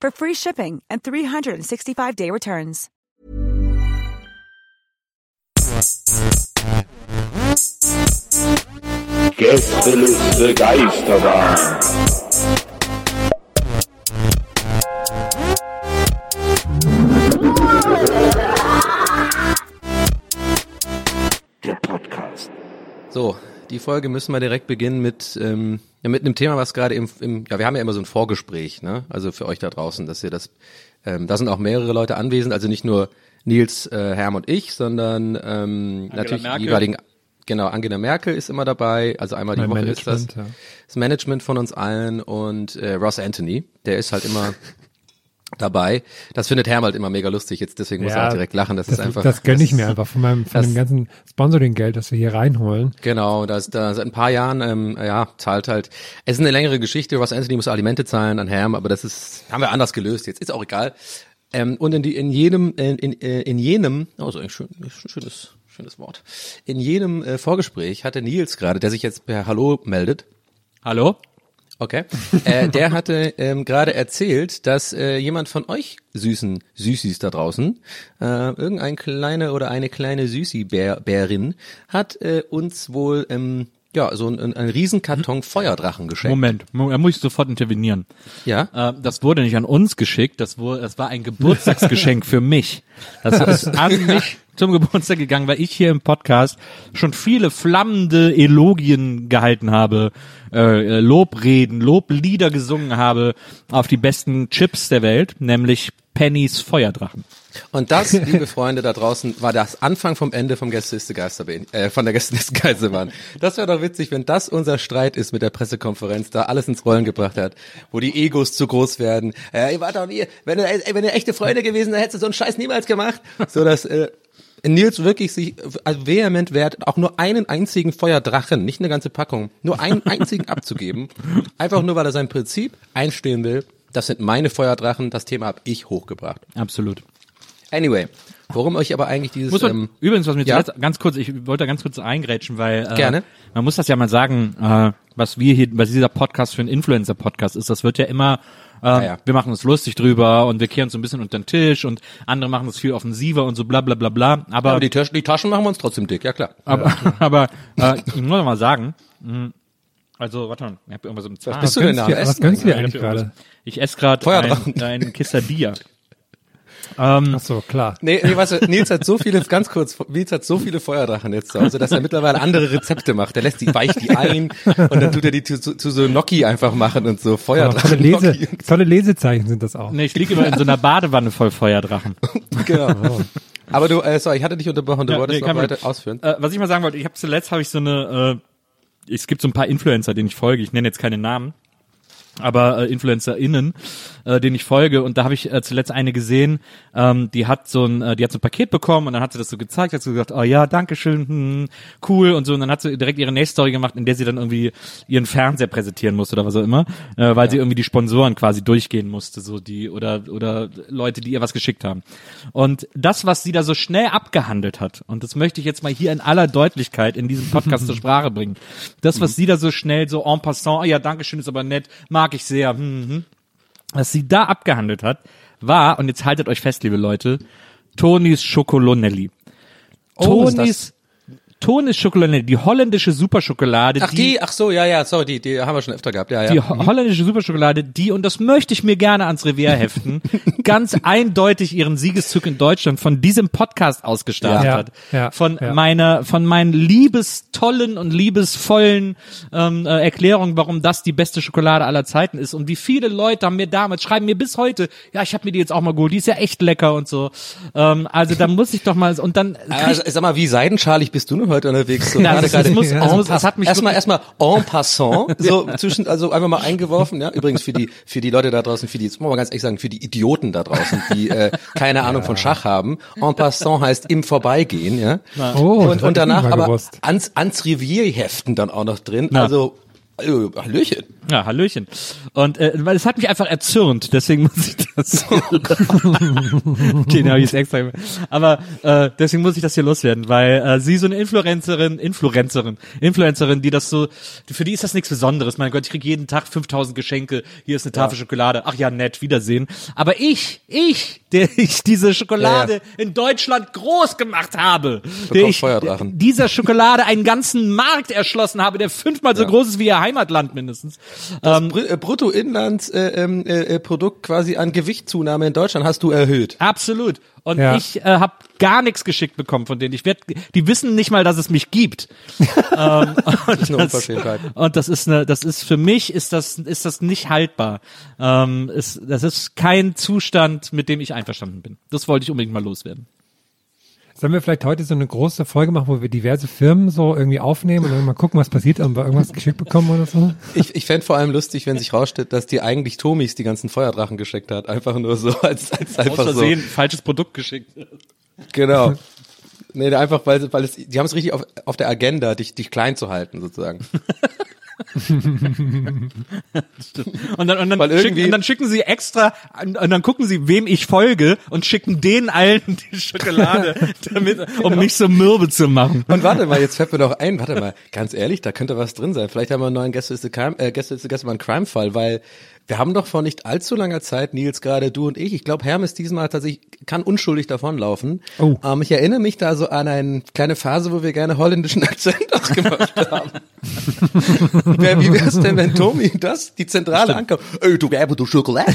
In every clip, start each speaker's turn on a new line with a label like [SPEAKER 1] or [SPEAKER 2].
[SPEAKER 1] for free shipping and 365-day returns.
[SPEAKER 2] Gästeliste Geisterbahn. Der Podcast.
[SPEAKER 3] So, die Folge müssen wir direkt beginnen mit, ähm, ja, mit einem Thema, was gerade im, im, ja, wir haben ja immer so ein Vorgespräch, ne? Also für euch da draußen, dass ihr das, ähm, da sind auch mehrere Leute anwesend, also nicht nur Nils, äh, Herm und ich, sondern ähm, natürlich
[SPEAKER 4] Merkel.
[SPEAKER 3] die jeweiligen, genau, Angela Merkel ist immer dabei, also einmal die
[SPEAKER 5] Mein
[SPEAKER 3] Woche ist das.
[SPEAKER 5] Management, ja.
[SPEAKER 3] Das Management von uns allen und äh, Ross Anthony, der ist halt immer dabei. Das findet Herm halt immer mega lustig, jetzt deswegen muss er auch direkt lachen, das,
[SPEAKER 5] das
[SPEAKER 3] ist einfach.
[SPEAKER 5] Das gönne ich mir einfach von meinem von
[SPEAKER 3] das-
[SPEAKER 5] dem ganzen Sponsoring-Geld, das wir hier reinholen.
[SPEAKER 3] Genau, das, da seit ein paar Jahren, ähm, ja, zahlt halt. Es ist eine längere Geschichte. Ross Anthony muss Alimente zahlen an Herm, aber das ist haben wir anders gelöst. Jetzt ist auch egal. Ähm, und in die in jedem in, in, äh, in jenem, oh, so ein schön, schönes schönes Wort. In jedem äh, Vorgespräch hatte Nils gerade, der sich jetzt per Hallo meldet.
[SPEAKER 4] Hallo?
[SPEAKER 3] Okay. äh, der hatte ähm, gerade erzählt, dass äh, jemand von euch süßen Süßis da draußen, äh, irgendein kleine oder eine kleine Süßi-Bärin, hat äh, uns wohl ähm, ja so ein, ein Riesenkarton Feuerdrachen geschenkt.
[SPEAKER 4] Moment, Mo- da muss ich sofort intervenieren.
[SPEAKER 3] Ja.
[SPEAKER 4] Äh, das wurde nicht an uns geschickt, das, wurde, das war ein Geburtstagsgeschenk für mich. Das ist an mich zum Geburtstag gegangen, weil ich hier im Podcast schon viele flammende Elogien gehalten habe, äh, Lobreden, Loblieder gesungen habe auf die besten Chips der Welt, nämlich Pennys Feuerdrachen.
[SPEAKER 3] Und das, liebe Freunde da draußen, war das Anfang vom Ende vom Gästeliste Geisterbahn, äh, von der Gästeliste Geisterbahn. Das wäre doch witzig, wenn das unser Streit ist mit der Pressekonferenz, da alles ins Rollen gebracht hat, wo die Egos zu groß werden. Äh, ihr wart doch nie, wenn ey, wenn ihr echte Freunde gewesen, dann hättest du so einen Scheiß niemals gemacht. So dass äh, Nils wirklich sich also vehement wehrt, auch nur einen einzigen Feuerdrachen, nicht eine ganze Packung, nur einen einzigen abzugeben. Einfach nur, weil er sein Prinzip einstehen will. Das sind meine Feuerdrachen, das Thema habe ich hochgebracht.
[SPEAKER 4] Absolut.
[SPEAKER 3] Anyway, warum euch aber eigentlich dieses
[SPEAKER 4] Muss man,
[SPEAKER 3] ähm,
[SPEAKER 4] übrigens, was mir
[SPEAKER 3] ja?
[SPEAKER 4] zuletzt, ganz kurz, ich wollte da ganz kurz eingrätschen, weil äh,
[SPEAKER 3] Gerne.
[SPEAKER 4] man muss das ja mal sagen, äh, was wir hier, was dieser Podcast für ein Influencer-Podcast ist, das wird ja immer, äh,
[SPEAKER 3] ja.
[SPEAKER 4] wir machen uns lustig drüber und wir kehren uns so ein bisschen unter den Tisch und andere machen das viel offensiver und so bla bla bla bla. Aber,
[SPEAKER 3] aber die, Taschen, die Taschen machen wir uns trotzdem dick, ja klar.
[SPEAKER 4] aber, aber äh, ich muss mal sagen, mh, also warte mal, ich hab irgendwas im Zahn.
[SPEAKER 3] bist du denn da
[SPEAKER 5] Was
[SPEAKER 3] Essen?
[SPEAKER 5] gönnst du dir eigentlich gerade?
[SPEAKER 4] Ich esse gerade ein, ein Quesadilla. Ähm,
[SPEAKER 5] Ach so, klar.
[SPEAKER 3] Nee, nee, weißt du, Nils hat so viele, ganz kurz, Nils hat so viele Feuerdrachen jetzt zu Hause, dass er mittlerweile andere Rezepte macht. Er lässt die, weicht die ein und dann tut er die zu, zu, zu so Gnocchi einfach machen und so
[SPEAKER 5] Aber tolle,
[SPEAKER 3] Feuerdrachen.
[SPEAKER 5] Lese, tolle Lesezeichen sind das auch.
[SPEAKER 4] nee, ich liege immer in so einer Badewanne voll Feuerdrachen.
[SPEAKER 3] Genau. Aber du, äh, sorry, ich hatte dich unterbrochen, du
[SPEAKER 4] Ja,
[SPEAKER 3] wolltest
[SPEAKER 4] nee,
[SPEAKER 3] noch weiter ausführen.
[SPEAKER 4] Äh, was ich mal sagen wollte, ich habe zuletzt habe ich so eine, äh, es gibt so ein paar Influencer, denen ich folge. Ich nenne jetzt keine Namen, aber äh, InfluencerInnen, äh, denen ich folge. Und da habe ich äh, zuletzt eine gesehen, ähm, die hat so ein, äh, die hat so ein Paket bekommen und dann hat sie das so gezeigt, hat so gesagt, oh ja, danke schön, hm, cool und so. Und dann hat sie direkt ihre nächste Story gemacht, in der sie dann irgendwie ihren Fernseher präsentieren musste oder was auch immer, äh, weil sie irgendwie die Sponsoren quasi durchgehen musste, so die oder oder Leute, die ihr was geschickt haben. Und das, was sie da so schnell abgehandelt hat, und das möchte ich jetzt mal hier in aller Deutlichkeit in diesem Podcast zur Sprache bringen, das, was sie da so schnell so en passant, oh ja, danke schön, ist aber nett, mag ich sehr, hm, hm, was sie da abgehandelt hat, war, und jetzt haltet euch fest, liebe Leute, Tonis Schokolonelli.
[SPEAKER 3] Oh,
[SPEAKER 4] Tonis, Tonis-Schokolade, die holländische Superschokolade,
[SPEAKER 3] Ach die, ach so, ja, ja, sorry, die, die haben wir schon öfter gehabt, ja, ja.
[SPEAKER 4] die ho holländische Superschokolade, die, und das möchte ich mir gerne ans Revier heften, ganz eindeutig ihren Siegeszug in Deutschland von diesem Podcast ausgestartet
[SPEAKER 5] Ja.
[SPEAKER 4] hat.
[SPEAKER 5] Ja.
[SPEAKER 4] Von
[SPEAKER 5] Ja.
[SPEAKER 4] meiner, von meinen liebestollen und liebesvollen ähm, äh, Erklärungen, warum das die beste Schokolade aller Zeiten ist. Und wie viele Leute haben mir damals, schreiben mir bis heute, ja, ich habe mir die jetzt auch mal geholt, die ist ja echt lecker und so. Ähm, also da muss ich doch mal, und dann
[SPEAKER 3] Also, sag mal, wie seidenschalig bist du denn heute unterwegs? So
[SPEAKER 4] Na,
[SPEAKER 3] gerade
[SPEAKER 4] das-
[SPEAKER 3] gerade
[SPEAKER 4] muss-
[SPEAKER 3] en
[SPEAKER 4] das muss- das hat mich
[SPEAKER 3] erstmal erstmal en passant, so zwischen also einfach mal eingeworfen, ja. Übrigens für die für die Leute da draußen, für die jetzt muss man mal ganz ehrlich sagen, für die Idioten da draußen, die äh, keine Ahnung von Schach haben. En passant heißt im Vorbeigehen, ja.
[SPEAKER 5] Oh, das
[SPEAKER 3] und, und danach aber ans ans Revier heften dann auch noch drin.
[SPEAKER 4] Na.
[SPEAKER 3] Also äh, Hallöchen.
[SPEAKER 4] Ja, Hallöchen. Und äh, weil es hat mich einfach erzürnt, deswegen muss ich das. Den habe ich extra. gemacht. Aber äh, deswegen muss ich das hier loswerden, weil äh, sie so eine Influencerin, Influencerin, Influencerin, die das so, für die ist das nichts Besonderes. Mein Gott, ich krieg jeden Tag 5000 Geschenke. Hier ist eine Tafel Schokolade. Ach ja, nett, Wiedersehen. Aber ich, ich, der ich diese Schokolade
[SPEAKER 3] Ja,
[SPEAKER 4] in Deutschland groß gemacht habe, der ich
[SPEAKER 3] Feuerdrachen.
[SPEAKER 4] dieser Schokolade einen ganzen Markt erschlossen habe, der fünfmal so groß ist wie ihr Heimatland mindestens. Ähm,
[SPEAKER 3] Br- äh, Bruttoinlandsprodukt äh, ähm, äh, quasi an Gewichtszunahme in Deutschland hast du erhöht.
[SPEAKER 4] Absolut. Und
[SPEAKER 5] Ja.
[SPEAKER 4] ich äh, habe gar nichts geschickt bekommen von denen. Ich werd, die wissen nicht mal, dass es mich gibt. ähm, und,
[SPEAKER 3] ist eine Unverschämtheit.
[SPEAKER 4] und das ist eine, das ist für mich ist das ist das nicht haltbar. Ähm, ist, das ist kein Zustand, mit dem ich einverstanden bin. Das wollte ich unbedingt mal loswerden.
[SPEAKER 5] Sollen wir vielleicht heute so eine große Folge machen, wo wir diverse Firmen so irgendwie aufnehmen und dann mal gucken, was passiert, ob wir irgendwas geschickt bekommen oder so?
[SPEAKER 3] Ich, ich fände vor allem lustig, wenn sich rausstellt, dass dir eigentlich Tomis die ganzen Feuerdrachen geschickt hat. Einfach nur so, als, als
[SPEAKER 4] Aus
[SPEAKER 3] einfach so.
[SPEAKER 4] Versehen falsches Produkt geschickt.
[SPEAKER 3] Genau. Nee, einfach, weil, weil es, die haben es richtig auf, auf der Agenda, dich, dich klein zu halten, sozusagen.
[SPEAKER 4] Und dann, und, dann schicken, und dann schicken sie extra, und, und dann gucken sie, wem ich folge und schicken denen allen die Schokolade, damit, um mich so mürbe zu machen.
[SPEAKER 3] Und warte mal, jetzt fällt mir doch ein, warte mal, ganz ehrlich, da könnte was drin sein. Vielleicht haben wir einen neuen Gäste ist the Crime, äh, Gäste ist the Gäste mal einen Crime-Fall, weil wir haben doch vor nicht allzu langer Zeit, Nils gerade, du und ich, ich glaube, Hermes diesmal tatsächlich kann unschuldig davonlaufen.
[SPEAKER 5] Oh.
[SPEAKER 3] Ähm, ich erinnere mich da so an eine kleine Phase, wo wir gerne holländischen Akzent auch gemacht haben. Wer, wie wär's denn, wenn Tommy das, die Zentrale ankommt? Ey, du Werbe, du Schokolade.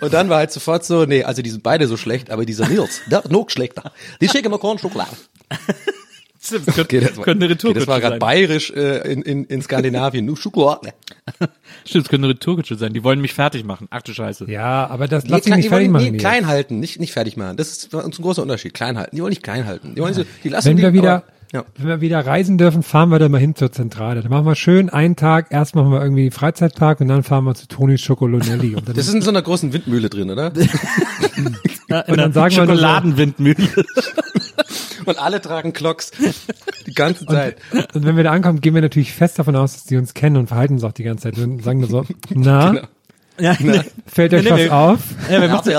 [SPEAKER 3] Und dann war halt sofort so, nee, also die sind beide so schlecht, aber dieser Nils, der noch schlechter. Die schicken mir Korn Schokolade.
[SPEAKER 4] Stimmt, das
[SPEAKER 3] Okay, das war,
[SPEAKER 4] könnte eine
[SPEAKER 3] okay, das war
[SPEAKER 4] Retourkutsche
[SPEAKER 3] gerade
[SPEAKER 4] sein.
[SPEAKER 3] bayerisch äh, in, in, in Skandinavien. Nur Schokolade.
[SPEAKER 4] Stimmt, das könnte eine Retourkutsche sein. Die wollen mich fertig machen. Ach du Scheiße.
[SPEAKER 5] Ja, aber das
[SPEAKER 3] Nee,
[SPEAKER 5] lass
[SPEAKER 3] klein,
[SPEAKER 5] nicht
[SPEAKER 3] die wollen
[SPEAKER 5] fertig machen.
[SPEAKER 3] nee, klein halten, nicht, nicht fertig machen. Das ist uns ein großer Unterschied. Klein halten. Die wollen nicht klein halten. Die wollen so, die lassen
[SPEAKER 5] Wenn
[SPEAKER 3] die,
[SPEAKER 5] wir wieder,
[SPEAKER 3] aber, ja.
[SPEAKER 5] wenn wir wieder reisen dürfen, fahren wir da mal hin zur Zentrale. Dann machen wir schön einen Tag, erst machen wir irgendwie Freizeitpark und dann fahren wir zu Toni Schokolonelli. Und dann,
[SPEAKER 3] Das ist in so einer großen Windmühle drin, oder?
[SPEAKER 4] Ja,
[SPEAKER 5] Und dann sagen wir
[SPEAKER 4] Schokoladenwindmühle.
[SPEAKER 3] Und alle tragen Klocks. Die ganze Zeit.
[SPEAKER 5] und wenn wir da ankommen, gehen wir natürlich fest davon aus, dass die uns kennen und verhalten uns auch die ganze Zeit. Und sagen nur so, na,
[SPEAKER 3] Genau.
[SPEAKER 4] ja, nee,
[SPEAKER 5] fällt euch
[SPEAKER 4] Nee,
[SPEAKER 5] was
[SPEAKER 4] nee,
[SPEAKER 5] auf?
[SPEAKER 4] ja, wir machen,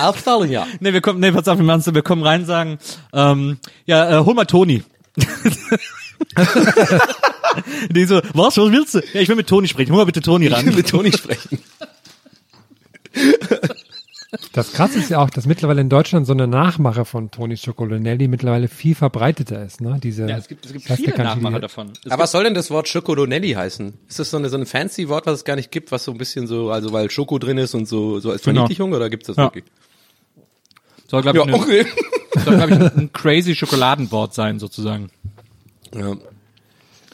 [SPEAKER 3] auffallen, ja.
[SPEAKER 4] nee, wir kommen, nee, pass auf, wir machen so, wir kommen rein und sagen, ähm, ja, äh, hol mal Toni. Die so, was, was willst du? Ja, ich will mit Toni sprechen. Hol mal bitte Toni
[SPEAKER 3] Ich will
[SPEAKER 4] ran.
[SPEAKER 3] mit Toni sprechen.
[SPEAKER 5] Das krasse ist ja auch, dass mittlerweile in Deutschland so eine Nachmache von Toni Schokolonelli mittlerweile viel verbreiteter ist. Ne? Diese,
[SPEAKER 4] Ja, es gibt, es gibt viele Nachmacher davon. Es
[SPEAKER 3] Aber was soll denn das Wort Schokolonelli heißen? Ist das so, eine, so ein fancy Wort, was es gar nicht gibt, was so ein bisschen so, also weil Schoko drin ist und so, so als
[SPEAKER 4] Genau.
[SPEAKER 3] Verniedlichung oder gibt's das
[SPEAKER 4] Ja.
[SPEAKER 3] wirklich?
[SPEAKER 4] soll, glaube ich,
[SPEAKER 3] Ja,
[SPEAKER 4] eine-
[SPEAKER 3] okay.
[SPEAKER 4] soll, glaub ich, ein, crazy Schokoladenwort sein, sozusagen.
[SPEAKER 3] Ja.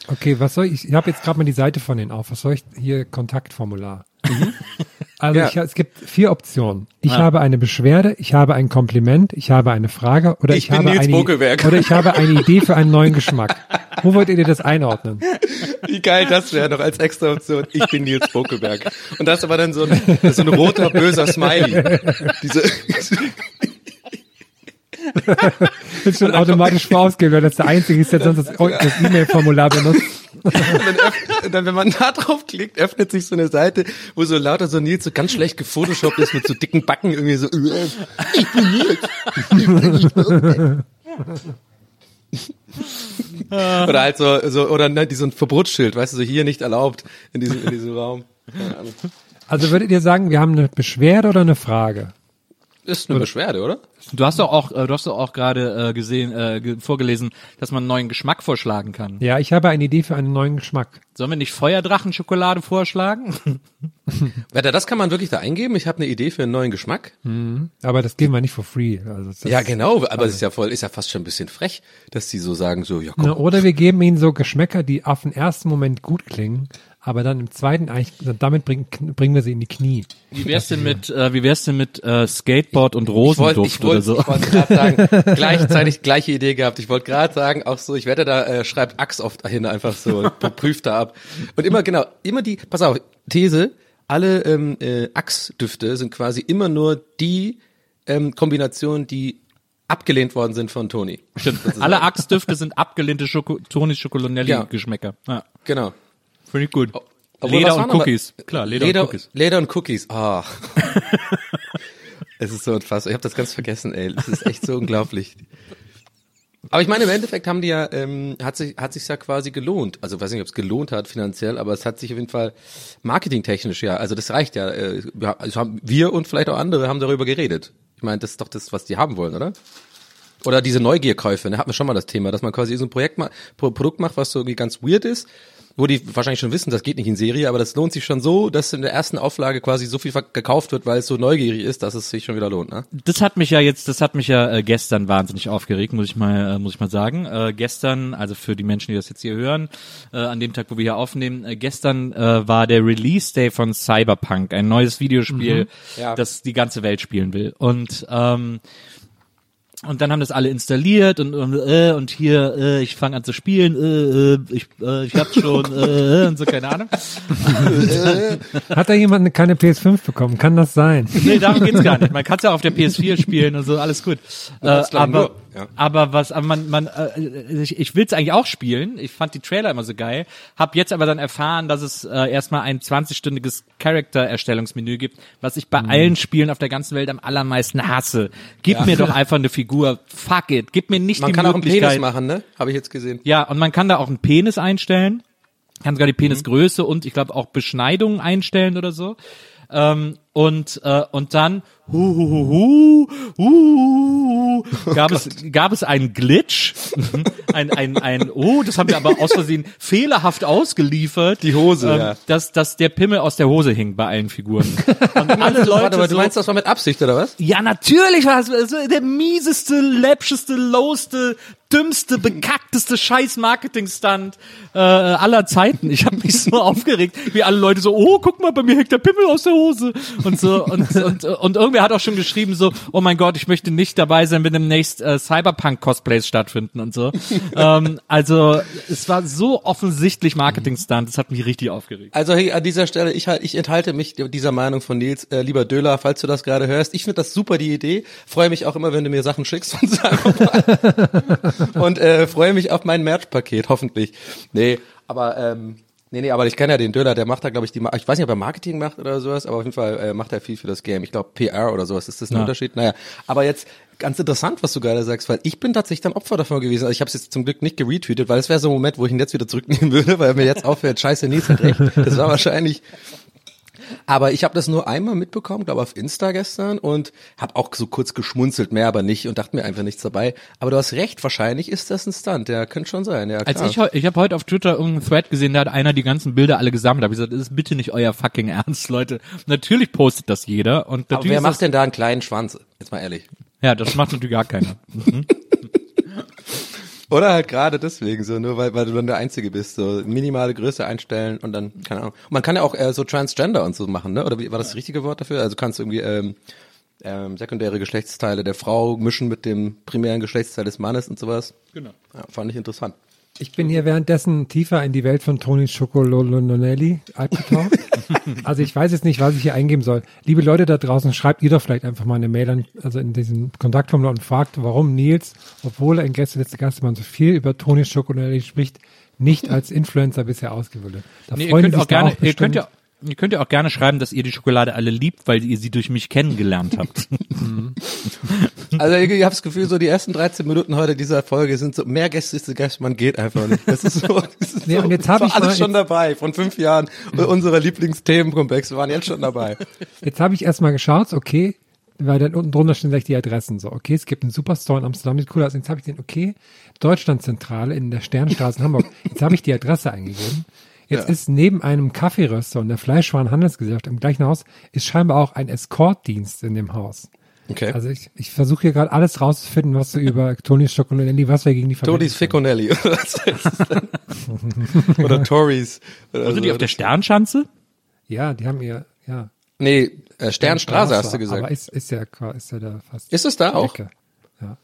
[SPEAKER 5] Okay, was soll ich? Ich habe jetzt gerade mal die Seite von denen auf. Was soll ich hier? Kontaktformular. Also
[SPEAKER 3] Ja.
[SPEAKER 5] ich, es gibt vier Optionen. Ich
[SPEAKER 4] Ja.
[SPEAKER 5] habe eine Beschwerde, ich habe ein Kompliment, ich habe eine Frage oder
[SPEAKER 3] Ich
[SPEAKER 5] ich, habe
[SPEAKER 3] Nils
[SPEAKER 5] eine oder ich habe eine Idee für einen neuen Geschmack. Wo wollt ihr das einordnen?
[SPEAKER 3] Wie geil das wäre noch als extra Option. Ich bin Nils Bokelberg. Und das ist aber dann so ein, so ein roter, böser Smiley. Diese,
[SPEAKER 5] Das ist schon automatisch vorausgewählt, weil das der Einzige ist, der sonst das, das E-Mail-Formular benutzt.
[SPEAKER 3] dann, dann, wenn man da drauf klickt, öffnet sich so eine Seite, wo so lauter so Nils so ganz schlecht gefotoshoppt ist mit so dicken Backen irgendwie so, äh, ich bin Nils. Oder halt so, so oder ne, die so ein Verbotsschild, weißt du, so hier nicht erlaubt in diesem, in diesem Raum.
[SPEAKER 5] Also würdet ihr sagen, wir haben eine Beschwerde oder eine Frage?
[SPEAKER 3] Ist eine Beschwerde, oder?
[SPEAKER 4] Du hast doch auch, äh, du hast doch auch gerade äh, gesehen, äh, ge vorgelesen, dass man einen neuen Geschmack vorschlagen kann.
[SPEAKER 5] Ja, ich habe eine Idee für einen neuen Geschmack.
[SPEAKER 4] Sollen wir nicht Feuerdrachenschokolade vorschlagen?
[SPEAKER 3] Wetter, das kann man wirklich da eingeben. Ich habe eine Idee für einen neuen Geschmack.
[SPEAKER 5] Aber das geben wir nicht for free. Also
[SPEAKER 3] Ja, genau, aber es ist ja voll, ist ja fast schon ein bisschen frech, dass die so sagen, so, ja komm,
[SPEAKER 5] Na, oder wir geben ihnen so Geschmäcker, die auf den ersten Moment gut klingen, aber dann im zweiten eigentlich, damit bringen, bringen wir sie in die Knie.
[SPEAKER 4] Wie wär's denn mit, äh, wie wär's denn mit äh, Skateboard und
[SPEAKER 3] Ich wollte
[SPEAKER 4] Rosenduft
[SPEAKER 3] ich wollt,
[SPEAKER 4] oder so?
[SPEAKER 3] ich wollt gerade sagen, gleichzeitig gleiche Idee gehabt. Ich wollte gerade sagen, auch so, ich wette, da äh, schreibt Axt oft hin einfach so, prüft da ab. Und immer genau, immer die, pass auf, These, alle ähm, äh, Axe-Düfte sind quasi immer nur die ähm, Kombinationen, die abgelehnt worden sind von Toni.
[SPEAKER 4] Stimmt. Alle Axtdüfte sind abgelehnte Schoko Tonis Schokolonelli
[SPEAKER 3] Ja.
[SPEAKER 4] Geschmäcker. Ja,
[SPEAKER 3] Genau.
[SPEAKER 4] Finde ich gut.
[SPEAKER 3] Obwohl,
[SPEAKER 4] Leder und
[SPEAKER 3] waren aber-
[SPEAKER 4] Cookies. Klar, Leder,
[SPEAKER 3] Leder,
[SPEAKER 4] und Cookies.
[SPEAKER 3] Leder und Cookies. Ah. es ist so unfassbar. Ich habe das ganz vergessen, ey. Das ist echt so unglaublich. Aber ich meine, im Endeffekt haben die ja, ähm, hat sich, hat sich's ja quasi gelohnt. Also weiß nicht, ob es gelohnt hat finanziell, aber es hat sich auf jeden Fall marketingtechnisch ja. Also das reicht ja. Äh, wir, also haben wir und vielleicht auch andere haben darüber geredet. Ich meine, das ist doch das, was die haben wollen, oder? Oder diese Neugierkäufe, ne, hatten wir schon mal das Thema, dass man quasi so ein Projekt ma Pro Produkt macht, was so irgendwie ganz weird ist, wo die wahrscheinlich schon wissen, das geht nicht in Serie, aber das lohnt sich schon so, dass in der ersten Auflage quasi so viel gekauft wird, weil es so neugierig ist, dass es sich schon wieder lohnt, ne?
[SPEAKER 4] Das hat mich ja jetzt, das hat mich ja äh, gestern wahnsinnig aufgeregt, muss ich mal, äh, muss ich mal sagen. Äh, gestern, also für die Menschen, die das jetzt hier hören, äh, an dem Tag, wo wir hier aufnehmen, äh, gestern äh, war der Release Day von Cyberpunk, ein neues Videospiel,
[SPEAKER 3] Ja.
[SPEAKER 4] das die ganze Welt spielen will. Und ähm, und dann haben das alle installiert und und, äh, und hier äh, ich fange an zu spielen, äh, äh, ich äh, ich hab's schon äh, äh, und so keine Ahnung.
[SPEAKER 5] Hat da jemand keine PS5 bekommen? Kann das sein?
[SPEAKER 4] Nee, darum geht's gar nicht. Man kann ja auf der PS4 spielen und so, alles gut. Äh, aber,
[SPEAKER 3] ja.
[SPEAKER 4] aber was, aber man, man, äh, ich, ich will's eigentlich auch spielen. Ich fand die Trailer immer so geil. Hab jetzt aber dann erfahren, dass es äh, erstmal ein 20-stündiges Charakter-Erstellungsmenü gibt, was ich bei
[SPEAKER 3] Mhm.
[SPEAKER 4] allen Spielen auf der ganzen Welt am allermeisten hasse. Gib mir doch einfach eine Figur. Fuck it. Gib mir nicht
[SPEAKER 3] Man
[SPEAKER 4] die
[SPEAKER 3] kann auch einen
[SPEAKER 4] Möglichkeit.
[SPEAKER 3] Penis machen, ne? Habe ich jetzt gesehen.
[SPEAKER 4] Ja, und man kann da auch einen Penis einstellen, kann sogar die Penisgröße und ich glaube auch Beschneidung einstellen oder so. Ähm, und äh, und dann hu, hu, hu, gab es gab es einen Glitch, ein ein ein oh, das haben wir aber aus Versehen fehlerhaft ausgeliefert.
[SPEAKER 3] Die Hose,
[SPEAKER 4] ähm,
[SPEAKER 3] ja.
[SPEAKER 4] dass dass der Pimmel aus der Hose hing bei allen Figuren. Und alle Leute
[SPEAKER 3] Warte, aber du
[SPEAKER 4] so,
[SPEAKER 3] meinst, das war mit Absicht, oder was?
[SPEAKER 4] ja, natürlich war es der mieseste, läppscheste, lowste, dümmste, bekackteste Scheiß-Marketing-Stunt äh, aller Zeiten. Ich habe mich so aufgeregt, wie alle Leute so, oh, guck mal, bei mir hängt der Pimmel aus der Hose und so und und, und irgendwer hat auch schon geschrieben so, oh mein Gott, ich möchte nicht dabei sein, wenn demnächst äh, Cyberpunk-Cosplays stattfinden und so. ähm, also es war so offensichtlich Marketing-Stunt, das hat mich richtig aufgeregt.
[SPEAKER 3] Also hey, an dieser Stelle, ich, ich enthalte mich dieser Meinung von Nils. Äh, lieber Döler, falls du das gerade hörst, ich finde das super, die Idee. Freue mich auch immer, wenn du mir Sachen schickst mal. Und äh, freue mich auf mein Merch-Paket, hoffentlich. Nee, aber ähm, nee, nee, aber ich kenne ja den Döler, der macht da, glaube ich, die, Ma- ich weiß nicht, ob er Marketing macht oder sowas, aber auf jeden Fall äh, macht er viel für das Game. Ich glaube, PR oder sowas, ist das ein
[SPEAKER 4] Ja.
[SPEAKER 3] Unterschied? Naja, aber jetzt ganz interessant, was du gerade sagst, weil ich bin tatsächlich dann Opfer davon gewesen. Also ich habe es jetzt zum Glück nicht geretweetet, weil es wäre so ein Moment, wo ich ihn jetzt wieder zurücknehmen würde, weil er mir jetzt auffällt, scheiße, Nils hat recht. Das war wahrscheinlich aber ich habe das nur einmal mitbekommen, glaube auf Insta gestern und habe auch so kurz geschmunzelt, mehr aber nicht und dachte mir einfach nichts dabei. Aber du hast recht, wahrscheinlich ist das ein Stunt, der könnte schon sein. Ja,
[SPEAKER 4] Als
[SPEAKER 3] klar.
[SPEAKER 4] ich, heu- ich habe heute auf Twitter irgendeinen Thread gesehen, da hat einer die ganzen Bilder alle gesammelt. Da habe ich gesagt, das ist bitte nicht euer fucking Ernst, Leute. Natürlich postet das jeder und
[SPEAKER 3] aber
[SPEAKER 4] natürlich
[SPEAKER 3] wer
[SPEAKER 4] ist
[SPEAKER 3] macht denn da einen kleinen Schwanz? Jetzt mal ehrlich.
[SPEAKER 4] Ja, das macht natürlich gar keiner.
[SPEAKER 3] Oder halt gerade deswegen so, nur weil, weil du dann der Einzige bist, so minimale Größe einstellen und dann, keine Ahnung. Und man kann ja auch äh, so Transgender und so machen, ne? Oder wie, war das das richtige Wort dafür? Also du kannst irgendwie ähm, ähm, sekundäre Geschlechtsteile der Frau mischen mit dem primären Geschlechtsteil des Mannes und sowas.
[SPEAKER 4] Genau.
[SPEAKER 3] Ja, fand ich interessant.
[SPEAKER 5] Ich bin hier währenddessen tiefer in die Welt von Toni Chocolonelli abgetaucht. also ich weiß jetzt nicht, was ich hier eingeben soll. Liebe Leute da draußen, schreibt ihr doch vielleicht einfach mal eine Mail an, also in diesem Kontaktformular und fragt, warum Nils, obwohl er in Gäste letzte Gastmann so viel über Toni Chocolonelli spricht, nicht als Influencer bisher ausgewählt wird. Da
[SPEAKER 4] Nee, ihr
[SPEAKER 5] freuen
[SPEAKER 4] könnt auch gerne,
[SPEAKER 5] auch
[SPEAKER 4] ihr könnt
[SPEAKER 5] bestimmt-
[SPEAKER 4] ja, ihr könnt ja auch gerne schreiben, dass ihr die Schokolade alle liebt, weil ihr sie durch mich kennengelernt habt.
[SPEAKER 3] Also ich, ich habe das Gefühl, so die ersten 13 Minuten heute dieser Folge sind so mehr Gäste ist Gast, man geht einfach nicht. Das ist so, das ist
[SPEAKER 5] Nee,
[SPEAKER 3] so,
[SPEAKER 5] und jetzt hab
[SPEAKER 3] war
[SPEAKER 5] ich
[SPEAKER 3] alles
[SPEAKER 5] mal-
[SPEAKER 3] schon dabei. Von fünf Jahren unserer Lieblingsthemenkomplexe waren jetzt schon dabei.
[SPEAKER 5] Jetzt habe ich erstmal geschaut, okay, weil dann unten drunter stehen gleich die Adressen. So, okay, es gibt einen Superstore in Amsterdam, sieht cool aus. Jetzt habe ich den, okay, Deutschlandzentrale in der Sternstraße in Hamburg. Jetzt habe ich die Adresse eingegeben. Jetzt ist neben einem Kaffeeröster und der Fleischwarenhandelsgesellschaft im gleichen Haus ist scheinbar auch ein Escortdienst in dem Haus.
[SPEAKER 3] Okay.
[SPEAKER 5] Also ich, ich versuche hier gerade alles rauszufinden, was du über Tonis Schokolade, was wir gegen die
[SPEAKER 3] Tonis Ficonelli. oder was heißt das denn? Oder Tories. Oder
[SPEAKER 4] Sind die auf der Sternschanze?
[SPEAKER 5] Ja, die haben ihr, ja.
[SPEAKER 3] Nee, äh, Sternstraße hast du gesagt.
[SPEAKER 5] Aber ist, ist ja, ist ja da fast.
[SPEAKER 3] Ist es da auch?
[SPEAKER 5] Ecke. Ja,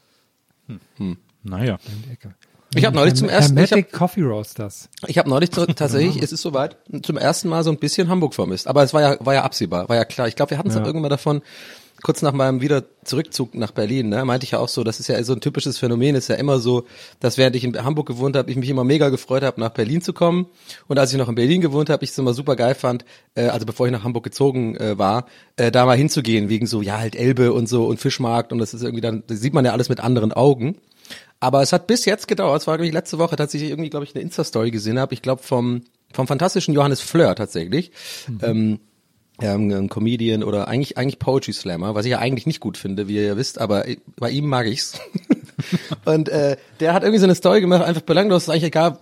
[SPEAKER 4] Naja.
[SPEAKER 5] in die Ecke.
[SPEAKER 3] Ich habe neulich zum ersten, habe
[SPEAKER 5] Coffee Roasters.
[SPEAKER 3] ich hab neulich tatsächlich, es ist soweit, zum ersten Mal so ein bisschen Hamburg vermisst. Aber es war ja, war ja absehbar, war ja klar. Ich glaube, wir hatten es
[SPEAKER 5] Ja.
[SPEAKER 3] irgendwann davon, kurz nach meinem wieder Zurückzug nach Berlin, ne, meinte ich ja auch so, das ist ja so ein typisches Phänomen, ist ja immer so, dass während ich in Hamburg gewohnt habe, ich mich immer mega gefreut habe, nach Berlin zu kommen. Und als ich noch in Berlin gewohnt habe, ich es immer super geil fand, äh, also bevor ich nach Hamburg gezogen äh, war, äh, da mal hinzugehen, wegen so, ja, halt Elbe und so und Fischmarkt und das ist irgendwie dann, das sieht man ja alles mit anderen Augen. Aber es hat bis jetzt gedauert. Es war glaube ich letzte Woche, dass ich irgendwie, glaube ich, eine Insta-Story gesehen habe. Ich glaube vom vom fantastischen Johannes Fleur tatsächlich. Ähm, ähm, ein Comedian oder eigentlich eigentlich Poetry Slammer, was ich ja eigentlich nicht gut finde, wie ihr ja wisst, aber bei ihm mag ich's. und äh, der hat irgendwie so eine Story gemacht, einfach belanglos, ist eigentlich egal,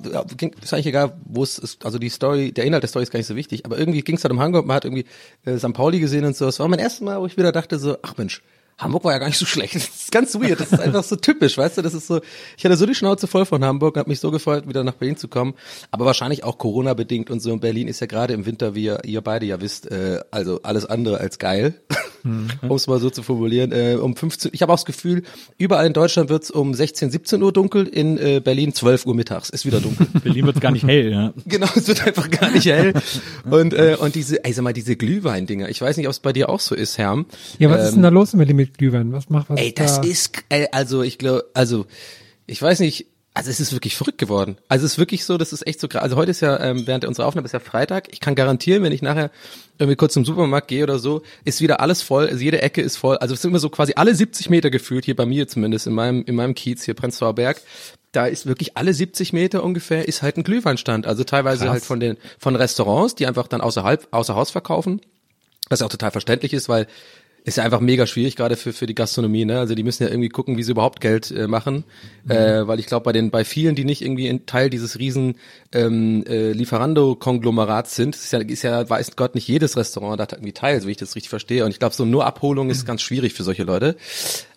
[SPEAKER 3] ist eigentlich egal, wo es ist, also die Story, der Inhalt der Story ist gar nicht so wichtig, aber irgendwie ging es halt um Hamburg, man hat irgendwie äh, St. Pauli gesehen und so. Es war mein erstes Mal, wo ich wieder dachte so, ach Mensch, Hamburg war ja gar nicht so schlecht. Das ist ganz weird. Das ist einfach so typisch, weißt du? Das ist so, ich hatte so die Schnauze voll von Hamburg, habe mich so gefreut, wieder nach Berlin zu kommen. Aber wahrscheinlich auch Corona-bedingt und so. Und Berlin ist ja gerade im Winter, wie ihr, ihr beide ja wisst, äh, also alles andere als geil. um es mal so zu formulieren. Äh, um 15, ich habe auch das Gefühl, überall in Deutschland wird's um 16, 17 Uhr dunkel, in äh, Berlin 12 Uhr mittags. Ist wieder dunkel.
[SPEAKER 4] Berlin wird's gar nicht hell, ja.
[SPEAKER 3] Genau, es wird einfach gar nicht hell. Und, äh, und diese, ey, sag mal, diese Glühwein-Dinger. Ich weiß nicht, ob es bei dir auch so ist, Herm.
[SPEAKER 5] Ja, was ist denn da los mit dem mit Glühwein? Was macht was
[SPEAKER 3] Ähm, Ey, das
[SPEAKER 5] da?
[SPEAKER 3] ist, ey, also ich glaube, also ich weiß nicht, also es ist wirklich verrückt geworden. Also es ist wirklich so, das ist echt so krass. Also heute ist ja, ähm, während unserer Aufnahme ist ja Freitag. Ich kann garantieren, wenn ich nachher irgendwie kurz zum Supermarkt gehe oder so, ist wieder alles voll, also jede Ecke ist voll. Also es sind immer so quasi alle 70 Meter gefühlt, hier bei mir zumindest, in meinem, in meinem Kiez, hier Prenzlauer Berg. Da ist wirklich alle 70 Meter ungefähr ist halt ein Glühweinstand. Also teilweise halt von den, von Restaurants, die einfach dann außerhalb, außer Haus verkaufen. Was ja auch total verständlich ist, weil ist ja einfach mega schwierig, gerade für, für die Gastronomie, ne? Also die müssen ja irgendwie gucken, wie sie überhaupt Geld äh, machen. Äh, weil ich glaube, bei den, bei vielen, die nicht irgendwie ein Teil dieses riesen ähm, äh, Lieferando-Konglomerats sind, ist ja, ist ja, weiß Gott, nicht jedes Restaurant da irgendwie Teil, so wie ich das richtig verstehe. Und ich glaube, so nur Abholung ist ganz schwierig für solche Leute.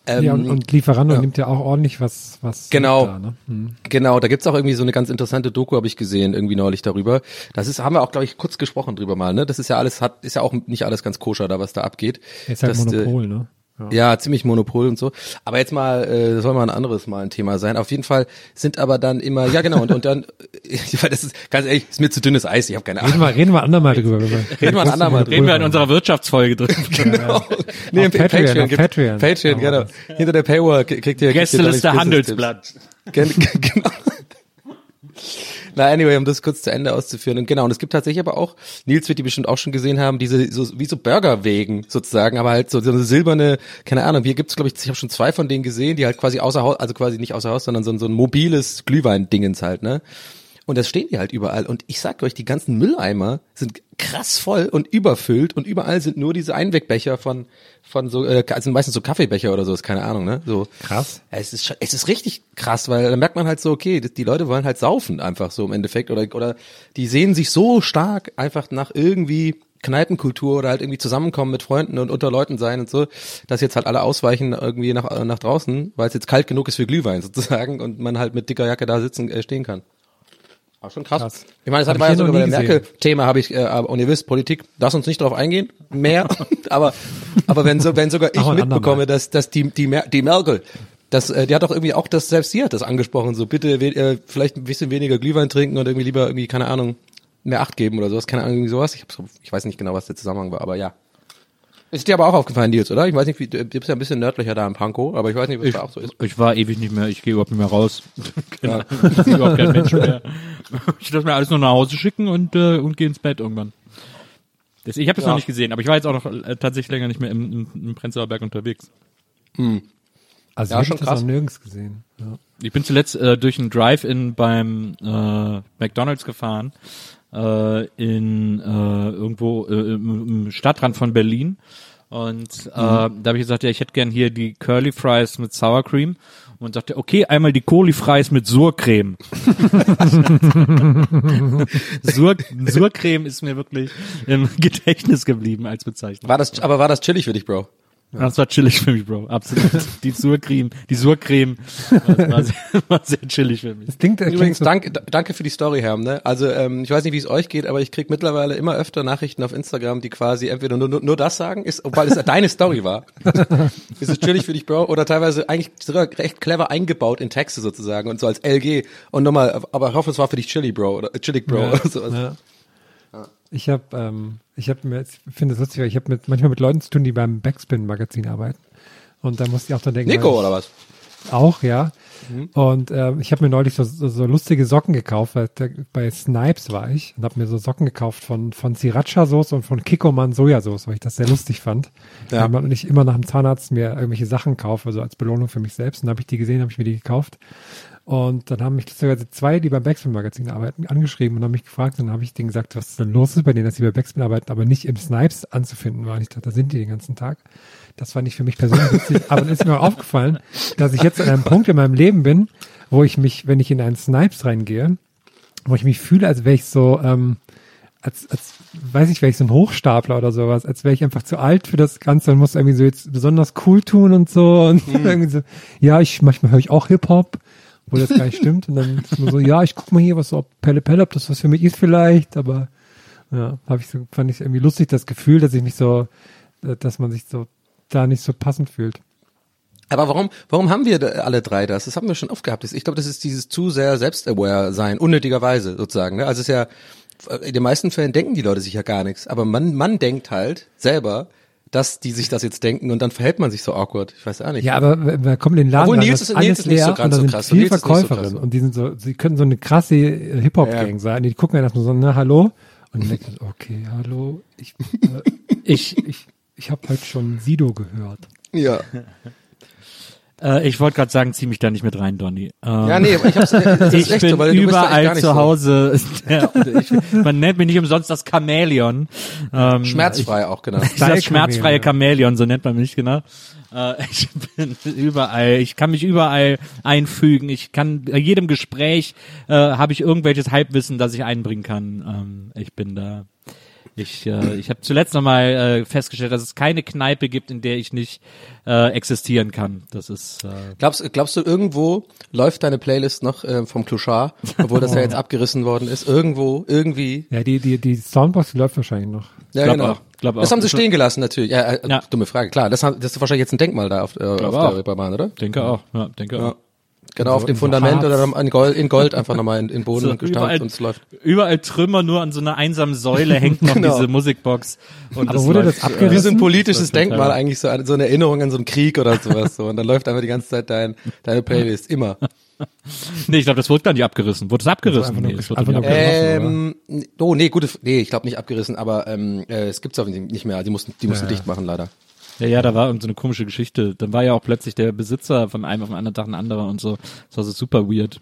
[SPEAKER 3] Ähm,
[SPEAKER 5] ja, und, und Lieferando nimmt ja auch ordentlich was, was
[SPEAKER 3] Genau.
[SPEAKER 5] Da, ne? hm.
[SPEAKER 3] Genau, da gibt's auch irgendwie so eine ganz interessante Doku, habe ich gesehen, irgendwie neulich darüber. Das ist, haben wir auch, glaube ich, kurz gesprochen drüber mal, ne? Das ist ja alles, hat, ist ja auch nicht alles ganz koscher da, was da abgeht.
[SPEAKER 5] Ist halt
[SPEAKER 3] Das, äh,
[SPEAKER 5] Monopol, ne? Ja.
[SPEAKER 3] Ja, ziemlich Monopol und so. Aber jetzt mal, äh, soll mal ein anderes Mal ein Thema sein. Auf jeden Fall sind aber dann immer, ja genau, und, und dann, weil das ist, ganz ehrlich, ist mir zu dünnes Eis, ich habe keine
[SPEAKER 5] Reden
[SPEAKER 3] Ahnung.
[SPEAKER 5] wir, reden wir andermal drüber.
[SPEAKER 3] Reden wir ein andermal drüber.
[SPEAKER 4] Reden wir in unserer Wirtschaftsfolge drin.
[SPEAKER 3] Genau. Nee,
[SPEAKER 5] Auf
[SPEAKER 3] im
[SPEAKER 5] Patreon,
[SPEAKER 3] Patreon,
[SPEAKER 5] auf
[SPEAKER 3] gibt-
[SPEAKER 5] Patreon.
[SPEAKER 3] Patreon, genau. Hinter der Paywall kriegt ihr
[SPEAKER 4] Gästeliste Handelsblatt.
[SPEAKER 3] Gen- genau. Na, anyway, um das kurz zu Ende auszuführen. Und genau, und es gibt tatsächlich aber auch, Nils wird die bestimmt auch schon gesehen haben, diese, so, wie so Burgerwegen sozusagen, aber halt so, so eine silberne, keine Ahnung, hier gibt's glaube ich, ich habe schon zwei von denen gesehen, die halt quasi außer Haus, also quasi nicht außer Haus, sondern so, so ein mobiles Glühwein-Dingens halt, ne? Und das stehen die halt überall. Und ich sag euch, die ganzen Mülleimer sind krass voll und überfüllt und überall sind nur diese Einwegbecher von, von so, äh, also meistens so Kaffeebecher oder so, ist keine Ahnung, ne? So.
[SPEAKER 5] Krass.
[SPEAKER 3] Es ist, es ist richtig krass, weil da merkt man halt so, okay, die Leute wollen halt saufen einfach so im Endeffekt oder, oder die sehen sich so stark einfach nach irgendwie Kneipenkultur oder halt irgendwie zusammenkommen mit Freunden und unter Leuten sein und so, dass jetzt halt alle ausweichen irgendwie nach, nach draußen, weil es jetzt kalt genug ist für Glühwein sozusagen und man halt mit dicker Jacke da sitzen, äh, stehen kann. War schon krass.
[SPEAKER 5] Krass.
[SPEAKER 3] Ich meine, das
[SPEAKER 5] Hab
[SPEAKER 3] hat war ja
[SPEAKER 5] ich hier
[SPEAKER 3] sogar bei. Merkel-Thema habe ich, äh, aber- und ihr wisst, Politik, lass uns nicht drauf eingehen, mehr, aber, aber wenn so, wenn sogar ich mitbekomme, dass, dass die, die, Mer die Merkel, das, äh, die hat doch irgendwie auch das, selbst sie hat das angesprochen, so bitte äh, vielleicht ein bisschen weniger Glühwein trinken und irgendwie lieber irgendwie, keine Ahnung, mehr Acht geben oder sowas, keine Ahnung, irgendwie sowas. Ich, hab so, ich weiß nicht genau, was der Zusammenhang war, aber ja. Ist dir aber auch aufgefallen, Nils, oder? Ich weiß nicht, wie, du bist ja ein bisschen nördlicher da im Pankow, aber ich weiß nicht, was da auch so ist.
[SPEAKER 4] Ich war ewig nicht mehr, ich gehe überhaupt nicht mehr raus. genau. Ich bin überhaupt kein Mensch mehr. Ich lasse mir alles nur nach Hause schicken und, äh, und gehe ins Bett irgendwann. Das, ich habe das
[SPEAKER 3] Ja.
[SPEAKER 4] noch nicht gesehen, aber ich war jetzt auch noch äh, tatsächlich länger nicht mehr im, im, im Prenzlauer Berg unterwegs.
[SPEAKER 5] Also
[SPEAKER 3] Ja,
[SPEAKER 5] ich
[SPEAKER 3] schon
[SPEAKER 5] habe das
[SPEAKER 3] krass.
[SPEAKER 5] noch nirgends gesehen. Ja.
[SPEAKER 4] Ich bin zuletzt äh, durch einen Drive-In beim äh, McDonalds gefahren, äh, in äh, irgendwo äh, im, im Stadtrand von Berlin. Und äh, da habe ich gesagt, ja, ich hätte gern hier die Curly Fries mit Sour Cream. Und sagte, okay, einmal die Curly Fries mit Surcreme. Sur, Surcreme ist mir wirklich im Gedächtnis geblieben als Bezeichnung.
[SPEAKER 3] War das, aber war das chillig für dich, Bro?
[SPEAKER 4] Das war chillig für mich, Bro. Absolut. Die Surcreme, die Surcreme war, war, sehr, war sehr chillig für mich.
[SPEAKER 5] Das klingt, klingt
[SPEAKER 3] Übrigens,
[SPEAKER 5] so,
[SPEAKER 3] danke, danke für die Story, Herm. Ne? Also ähm, ich weiß nicht, wie es euch geht, aber ich krieg mittlerweile immer öfter Nachrichten auf Instagram, die quasi entweder nur, nur, nur das sagen, ist, weil es deine Story war. ist es chillig für dich, Bro? Oder teilweise eigentlich sogar recht clever eingebaut in Texte sozusagen und so als LG und nochmal, aber ich hoffe, es war für dich chilly, Bro oder chillig, Bro. oder sowas.
[SPEAKER 5] ja. Ich habe, ähm, ich habe mir, ich finde es lustig, weil ich habe mit manchmal mit Leuten zu tun, die beim Backspin-Magazin arbeiten. Und da musste ich auch dann denken,
[SPEAKER 3] Nico oder was?
[SPEAKER 5] Auch, ja. Und ähm, ich habe mir neulich so, so, so lustige Socken gekauft, weil der, bei Snipes war ich und habe mir so Socken gekauft von, von Sriracha-Soße und von Kikkoman Sojasauce, weil ich das sehr lustig fand.
[SPEAKER 3] Ja.
[SPEAKER 5] Man nicht immer nach dem Zahnarzt mir irgendwelche Sachen kaufe, also als Belohnung für mich selbst. Und dann habe ich die gesehen, habe ich mir die gekauft. Und dann haben mich sogar zwei, die beim Backspin-Magazin arbeiten, angeschrieben und haben mich gefragt. Und dann habe ich denen gesagt, was denn los ist bei denen, dass sie bei Backspin arbeiten, aber nicht im Snipes anzufinden waren. Ich dachte, da sind die den ganzen Tag. Das fand ich für mich persönlich witzig. Aber dann ist mir auch aufgefallen, dass ich jetzt an einem Punkt in meinem Leben bin, wo ich mich, wenn ich in einen Snipes reingehe, wo ich mich fühle, als wäre ich so, ähm, als, als weiß ich, wäre ich so ein Hochstapler oder sowas, als wäre ich einfach zu alt für das Ganze und muss irgendwie so jetzt besonders cool tun und so und irgendwie so, ja, ich manchmal höre ich auch Hip-Hop, wo das gar nicht stimmt und dann ist man so, ja, ich guck mal hier, was so ob Pelle Pelle, ob das was für mich ist vielleicht, aber ja, habe ich so, fand ich irgendwie lustig, das Gefühl, dass ich mich so, dass man sich so da nicht so passend fühlt.
[SPEAKER 3] Aber warum, warum haben wir alle drei das? Das haben wir schon oft gehabt. Ich glaube, das ist dieses zu sehr selbstaware sein, unnötigerweise sozusagen. Ne? Also es ist ja, in den meisten Fällen denken die Leute sich ja gar nichts. Aber man, man denkt halt selber, dass die sich das jetzt denken und dann verhält man sich so awkward. Ich weiß auch nicht.
[SPEAKER 5] Ja, aber wir kommen in den Laden,
[SPEAKER 3] Obwohl, Nils ist-
[SPEAKER 5] alles
[SPEAKER 3] Nils ist nicht so
[SPEAKER 5] leer
[SPEAKER 3] ganz so
[SPEAKER 5] sind
[SPEAKER 3] krass. so
[SPEAKER 5] Verkäuferinnen und die sind so, sie können so eine krasse äh, Hip-Hop-Gang sein. Die gucken dann erstmal so, na, hallo? Und man, okay, hallo, ich, äh,
[SPEAKER 4] Ich,
[SPEAKER 5] ich, ich habe heute schon Sido gehört.
[SPEAKER 3] ja.
[SPEAKER 4] Äh, ich wollte gerade sagen, zieh mich da nicht mit rein, Donny. Ähm,
[SPEAKER 3] Ja, nee, aber ich hab's, das ist
[SPEAKER 4] ich
[SPEAKER 3] echt
[SPEAKER 4] bin
[SPEAKER 3] so, weil du bist
[SPEAKER 4] überall
[SPEAKER 3] nicht
[SPEAKER 4] zu
[SPEAKER 3] so.
[SPEAKER 4] Hause. Ja, ich, man nennt mich nicht umsonst das Chamäleon. Ähm,
[SPEAKER 3] Schmerzfrei auch, genau.
[SPEAKER 4] Ich, das schmerzfreie Chamäleon, so nennt man mich, genau. Äh, ich bin überall, ich kann mich überall einfügen. Ich kann bei jedem Gespräch äh, habe ich irgendwelches Halbwissen, das ich einbringen kann. Ähm, ich bin da. Ich, äh, ich habe zuletzt nochmal äh, festgestellt, dass es keine Kneipe gibt, in der ich nicht äh, existieren kann. Das ist äh,
[SPEAKER 3] Glaubst, glaubst du, irgendwo läuft deine Playlist noch äh, vom Clochard, obwohl das ja jetzt abgerissen worden ist? Irgendwo, irgendwie.
[SPEAKER 5] Ja, die, die, die Soundbox, die läuft wahrscheinlich noch.
[SPEAKER 3] Ja,
[SPEAKER 4] Glaub
[SPEAKER 3] genau.
[SPEAKER 4] auch, glaub
[SPEAKER 3] das
[SPEAKER 4] auch.
[SPEAKER 3] haben sie stehen gelassen, natürlich. Ja, äh,
[SPEAKER 4] Ja.
[SPEAKER 3] dumme Frage. Klar, das, haben, das ist wahrscheinlich jetzt ein Denkmal da auf, äh, auf
[SPEAKER 4] auch.
[SPEAKER 3] der Reeperbahn, oder?
[SPEAKER 4] denke auch, ja, denke
[SPEAKER 3] Ja.
[SPEAKER 4] auch.
[SPEAKER 3] Genau, auf
[SPEAKER 5] so-
[SPEAKER 3] dem
[SPEAKER 5] in so
[SPEAKER 3] Fundament
[SPEAKER 5] Harz.
[SPEAKER 3] oder in Gold, in Gold einfach nochmal in, in Boden
[SPEAKER 4] So,
[SPEAKER 3] gestampft und es läuft.
[SPEAKER 4] überall Trümmer, nur an so einer einsamen Säule hängt noch
[SPEAKER 3] Genau.
[SPEAKER 4] diese Musikbox. Und
[SPEAKER 5] Aber wurde
[SPEAKER 4] läuft,
[SPEAKER 5] das abgerissen?
[SPEAKER 3] Wie so ein politisches Denkmal eigentlich so, eine- so eine Erinnerung an so einen Krieg oder sowas so. Und dann läuft einfach die ganze Zeit dein, deine Playlist, immer.
[SPEAKER 4] Nee, ich glaube, das wurde gar nicht abgerissen. Wurde es abgerissen? nee, es wurde nicht abgerissen.
[SPEAKER 3] Ähm, oh nee, gute, nee, ich glaube nicht abgerissen, aber ähm, äh, es gibt's auch nicht mehr. Die mussten, die mussten
[SPEAKER 5] Ja.
[SPEAKER 3] dicht machen leider.
[SPEAKER 4] Ja, ja, da war irgend so eine komische Geschichte. Dann war ja auch plötzlich der Besitzer von einem auf den anderen Tag ein anderer und so. Das war so super weird.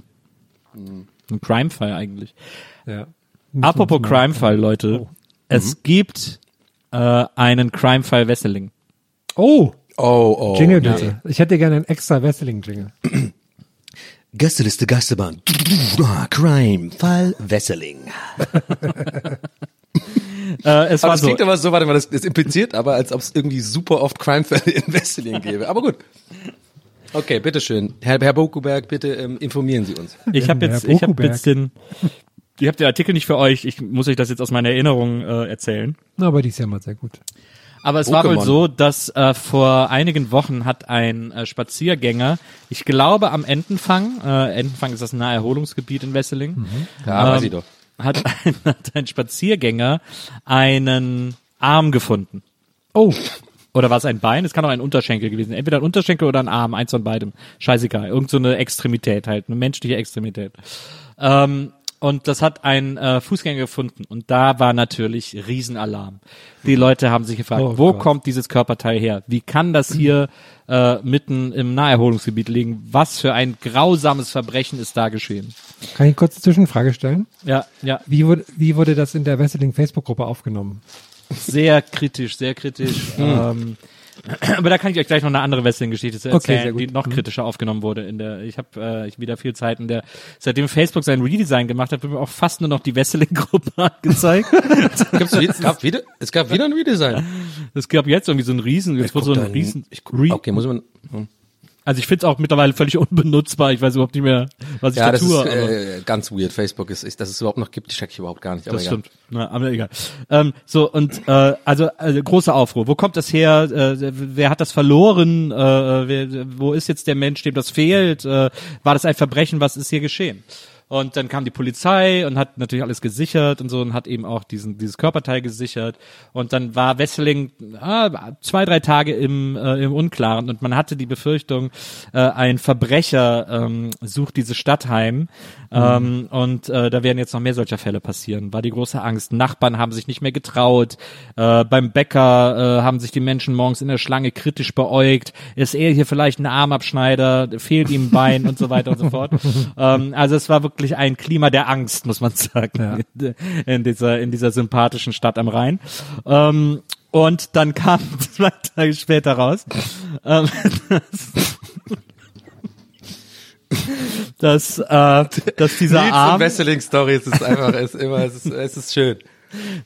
[SPEAKER 4] Ein Crime-Fall eigentlich.
[SPEAKER 5] Ja.
[SPEAKER 4] Apropos Crime-Fall, Leute. Es gibt äh, einen Crime-Fall Wesseling.
[SPEAKER 5] Oh,
[SPEAKER 3] Oh, oh.
[SPEAKER 5] Jingle
[SPEAKER 3] nee.
[SPEAKER 5] bitte. Ich hätte gerne einen extra Wrestling-Jingle.
[SPEAKER 3] Gästeliste Geisterbahn. Ah, Crime, Fall Wesseling.
[SPEAKER 4] Äh, es
[SPEAKER 3] Aber
[SPEAKER 4] war
[SPEAKER 3] das
[SPEAKER 4] so.
[SPEAKER 3] klingt aber so, warte mal, das, das impliziert aber, als ob es irgendwie super oft Crime-Fälle in Wesseling gäbe. Aber gut. Okay, bitteschön. Herr, Herr Bokuberg, bitte ähm, informieren Sie uns.
[SPEAKER 4] Ich habe jetzt, ich habe
[SPEAKER 5] Bokuberg.
[SPEAKER 4] jetzt den, ich habe den Artikel nicht für euch. Ich muss euch das jetzt aus meiner Erinnerung äh, erzählen.
[SPEAKER 5] Na, aber die ist ja mal sehr gut.
[SPEAKER 4] Aber es war wohl so, dass äh, vor einigen Wochen hat ein äh, Spaziergänger, ich glaube am Entenfang, äh, Entenfang ist das Naherholungsgebiet in Wesseling,
[SPEAKER 3] Ja, weiß
[SPEAKER 4] Ähm,
[SPEAKER 3] ich doch.
[SPEAKER 4] Hat, ein, hat ein Spaziergänger einen Arm gefunden.
[SPEAKER 5] Oh,
[SPEAKER 4] Oder war es ein Bein? Es kann auch ein Unterschenkel gewesen. Entweder ein Unterschenkel oder ein Arm, eins von beidem. Scheißegal. Irgend so eine Extremität halt, eine menschliche Extremität. Ähm, und das hat ein äh, Fußgänger gefunden. Und da war natürlich Riesenalarm. Die Leute haben sich gefragt,
[SPEAKER 5] Oh
[SPEAKER 4] wo
[SPEAKER 5] Gott.
[SPEAKER 4] kommt dieses Körperteil her? Wie kann das hier äh, mitten im Naherholungsgebiet liegen? Was für ein grausames Verbrechen ist da geschehen?
[SPEAKER 5] kann ich kurz eine Zwischenfrage stellen?
[SPEAKER 4] Ja, ja.
[SPEAKER 5] Wie wurde, wie wurde das in der Wrestling Facebook-Gruppe aufgenommen?
[SPEAKER 4] sehr kritisch, sehr kritisch. ähm, aber da kann ich euch gleich noch eine andere Wrestling-Geschichte
[SPEAKER 5] Okay,
[SPEAKER 4] erzählen,
[SPEAKER 5] gut.
[SPEAKER 4] die noch kritischer aufgenommen wurde. In der, ich habe äh, ich wieder viel Zeit in der, seitdem Facebook sein Redesign gemacht hat, wird mir auch fast nur noch die Wrestling-Gruppe angezeigt.
[SPEAKER 3] Es, gab wieder, es gab wieder ein Redesign.
[SPEAKER 4] Es gab jetzt irgendwie so ein Riesen, jetzt wurde so ein Riesen.
[SPEAKER 3] ich guck, okay, muss man. hm.
[SPEAKER 4] Also ich finde es auch mittlerweile völlig unbenutzbar. Ich weiß überhaupt nicht mehr, was ich
[SPEAKER 3] Ja,
[SPEAKER 4] da
[SPEAKER 3] das
[SPEAKER 4] tue.
[SPEAKER 3] ist äh, ganz weird. Facebook ist, ist, dass es überhaupt noch gibt, check ich überhaupt gar nicht.
[SPEAKER 4] Das
[SPEAKER 3] egal.
[SPEAKER 4] stimmt. Na, aber egal. Ähm, so und äh, also, also großer Aufruhr. Wo kommt das her? Äh, wer hat das verloren? Äh, wer, wo ist jetzt der Mensch, dem das fehlt? Äh, war das ein Verbrechen? Was ist hier geschehen? Und dann kam die Polizei und hat natürlich alles gesichert und so und hat eben auch diesen dieses Körperteil gesichert. Und dann war Wesseling ah, zwei drei Tage im äh, im Unklaren und man hatte die Befürchtung, äh, ein Verbrecher ähm, sucht diese Stadt heim. Ähm, und äh, da werden jetzt noch mehr solcher Fälle passieren. War die große Angst. Nachbarn haben sich nicht mehr getraut. Äh, beim Bäcker äh, haben sich die Menschen morgens in der Schlange kritisch beäugt. Ist er hier vielleicht ein Armabschneider? Fehlt ihm ein Bein und so weiter und so fort. Ähm, also es war wirklich ein Klima der Angst, muss man sagen, in dieser in dieser sympathischen Stadt am Rhein. Ähm, und dann kam zwei Tage später raus, ähm, dass, dass, äh, dass dieser
[SPEAKER 3] Nils
[SPEAKER 4] Arm,
[SPEAKER 3] Wesseling Story, es ist einfach, es ist immer, es ist, es ist schön.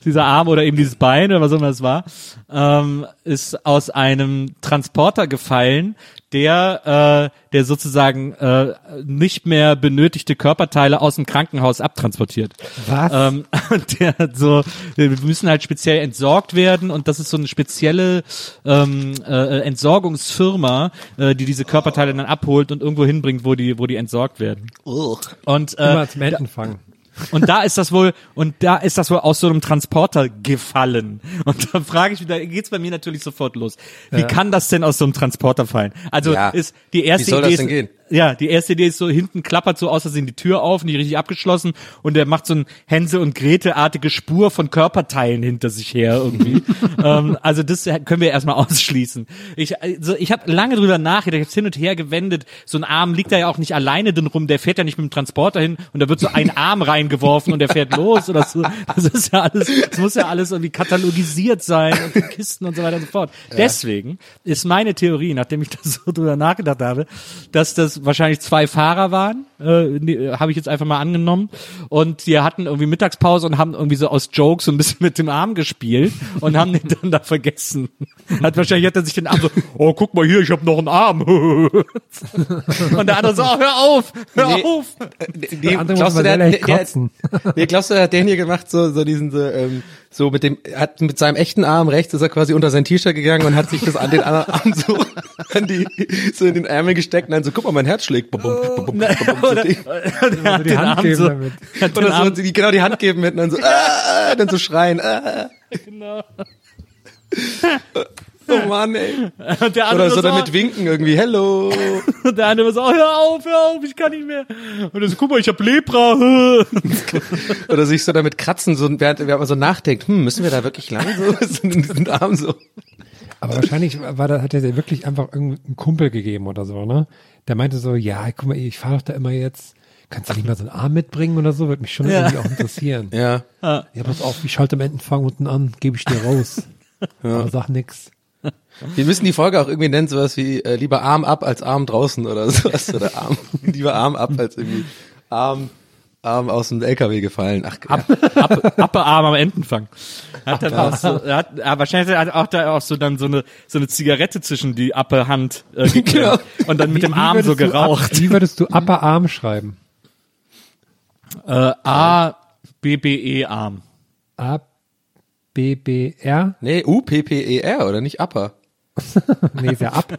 [SPEAKER 4] dieser Arm oder eben dieses Bein oder was auch immer es war, ähm, ist aus einem Transporter gefallen, der, äh, der sozusagen äh, nicht mehr benötigte Körperteile aus dem Krankenhaus abtransportiert.
[SPEAKER 5] Was?
[SPEAKER 4] Ähm, und der hat so, wir müssen halt speziell entsorgt werden und das ist so eine spezielle ähm, äh, Entsorgungsfirma, äh, die diese Körperteile dann abholt und irgendwo hinbringt, wo die, wo die entsorgt werden. Und äh,
[SPEAKER 5] Immer zum Entenfang.
[SPEAKER 4] Und da ist das wohl, und da ist das wohl aus so einem Transporter gefallen. Und da frage ich mich, da geht's bei mir natürlich sofort los. Wie kann das denn aus so einem Transporter fallen? Also
[SPEAKER 3] Ja.
[SPEAKER 4] ist die erste
[SPEAKER 3] Wie soll
[SPEAKER 4] Idee
[SPEAKER 3] das denn gehen?
[SPEAKER 4] Ja, die erste Idee ist so, hinten klappert so aus, Versehen die Tür auf, nicht richtig abgeschlossen und der macht so ein Hänsel und Gretel-artige Spur von Körperteilen hinter sich her irgendwie. ähm, also das können wir erstmal ausschließen. Ich, also ich habe lange drüber nachgedacht, ich habe hin und her gewendet. So ein Arm liegt da ja auch nicht alleine drin rum, der fährt ja nicht mit dem Transporter hin und da wird so ein Arm reingeworfen und der fährt los oder so. Das ist ja alles, das muss ja alles irgendwie katalogisiert sein und in Kisten und so weiter und so fort. Deswegen ist meine Theorie, nachdem ich da so drüber nachgedacht habe, dass das wahrscheinlich zwei Fahrer waren, äh, ne, habe ich jetzt einfach mal angenommen. Und die hatten irgendwie Mittagspause und haben irgendwie so aus Jokes so ein bisschen mit dem Arm gespielt und haben den dann da vergessen. Hat wahrscheinlich hat er sich den Arm so, oh guck mal hier, ich habe noch einen Arm. und der andere so, oh, hör auf, hör
[SPEAKER 3] Nee.
[SPEAKER 4] auf.
[SPEAKER 3] Nee,
[SPEAKER 5] andere
[SPEAKER 3] glaubst
[SPEAKER 5] muss
[SPEAKER 3] du, der, der, der, nee, glaubst du, der hat den hier gemacht, so, so diesen, so, ähm, so mit dem, er hat mit seinem echten Arm rechts ist er quasi unter sein T-Shirt gegangen und hat sich das an den anderen Arm so, an die, so in den Ärmel gesteckt und dann so, guck mal, mein Herz schlägt. Bum, bum, bum, bum, bum, bum, so
[SPEAKER 4] Oder,
[SPEAKER 3] die-
[SPEAKER 5] Hand geben
[SPEAKER 4] so,
[SPEAKER 5] damit.
[SPEAKER 3] Oder so, die genau die Hand geben mit und dann so, ah, dann so schreien, ah.
[SPEAKER 4] genau.
[SPEAKER 3] Oh Mann, ey.
[SPEAKER 4] Und der andere
[SPEAKER 3] Oder so damit winken irgendwie, hello.
[SPEAKER 4] Und der andere so, oh, hör auf, hör auf, ich kann nicht mehr. Und er so, guck mal, ich hab Lepra.
[SPEAKER 3] Oder sich so damit kratzen, so, während, während man so nachdenkt, hm, müssen wir da wirklich lang so, so in diesen Arm so.
[SPEAKER 5] Aber wahrscheinlich war da, hat er dir wirklich einfach irgendeinen Kumpel gegeben oder so, ne? Der meinte so, ja, guck mal, ich fahre doch da immer jetzt. Kannst du nicht mal so einen Arm mitbringen oder so? Würde mich schon
[SPEAKER 4] Ja.
[SPEAKER 5] irgendwie auch interessieren.
[SPEAKER 3] Ja.
[SPEAKER 5] Ja, pass auf, ich schalte am Entenfang unten an, gebe ich dir raus. Aber sag nix.
[SPEAKER 3] Wir müssen die Folge auch irgendwie nennen, sowas wie äh, lieber Arm ab als Arm draußen oder sowas. Oder Arm, lieber Arm ab als irgendwie Arm, Arm aus dem LKW gefallen. Ach, ja.
[SPEAKER 4] Ab, Appearm am Entenfang. Hat dann auch so, er hat, ja, wahrscheinlich hat er auch da auch so dann so eine, so eine Zigarette zwischen die Appe Hand äh, geklemmt und dann mit dem Arm so
[SPEAKER 5] du
[SPEAKER 4] geraucht.
[SPEAKER 5] Ab, wie würdest du Upper Arm schreiben?
[SPEAKER 4] Äh, A, B, B, E, Arm.
[SPEAKER 5] A, B, B, R?
[SPEAKER 3] Nee, U-P-P-E-R oder nicht Upper.
[SPEAKER 5] Nee, ist ja ab.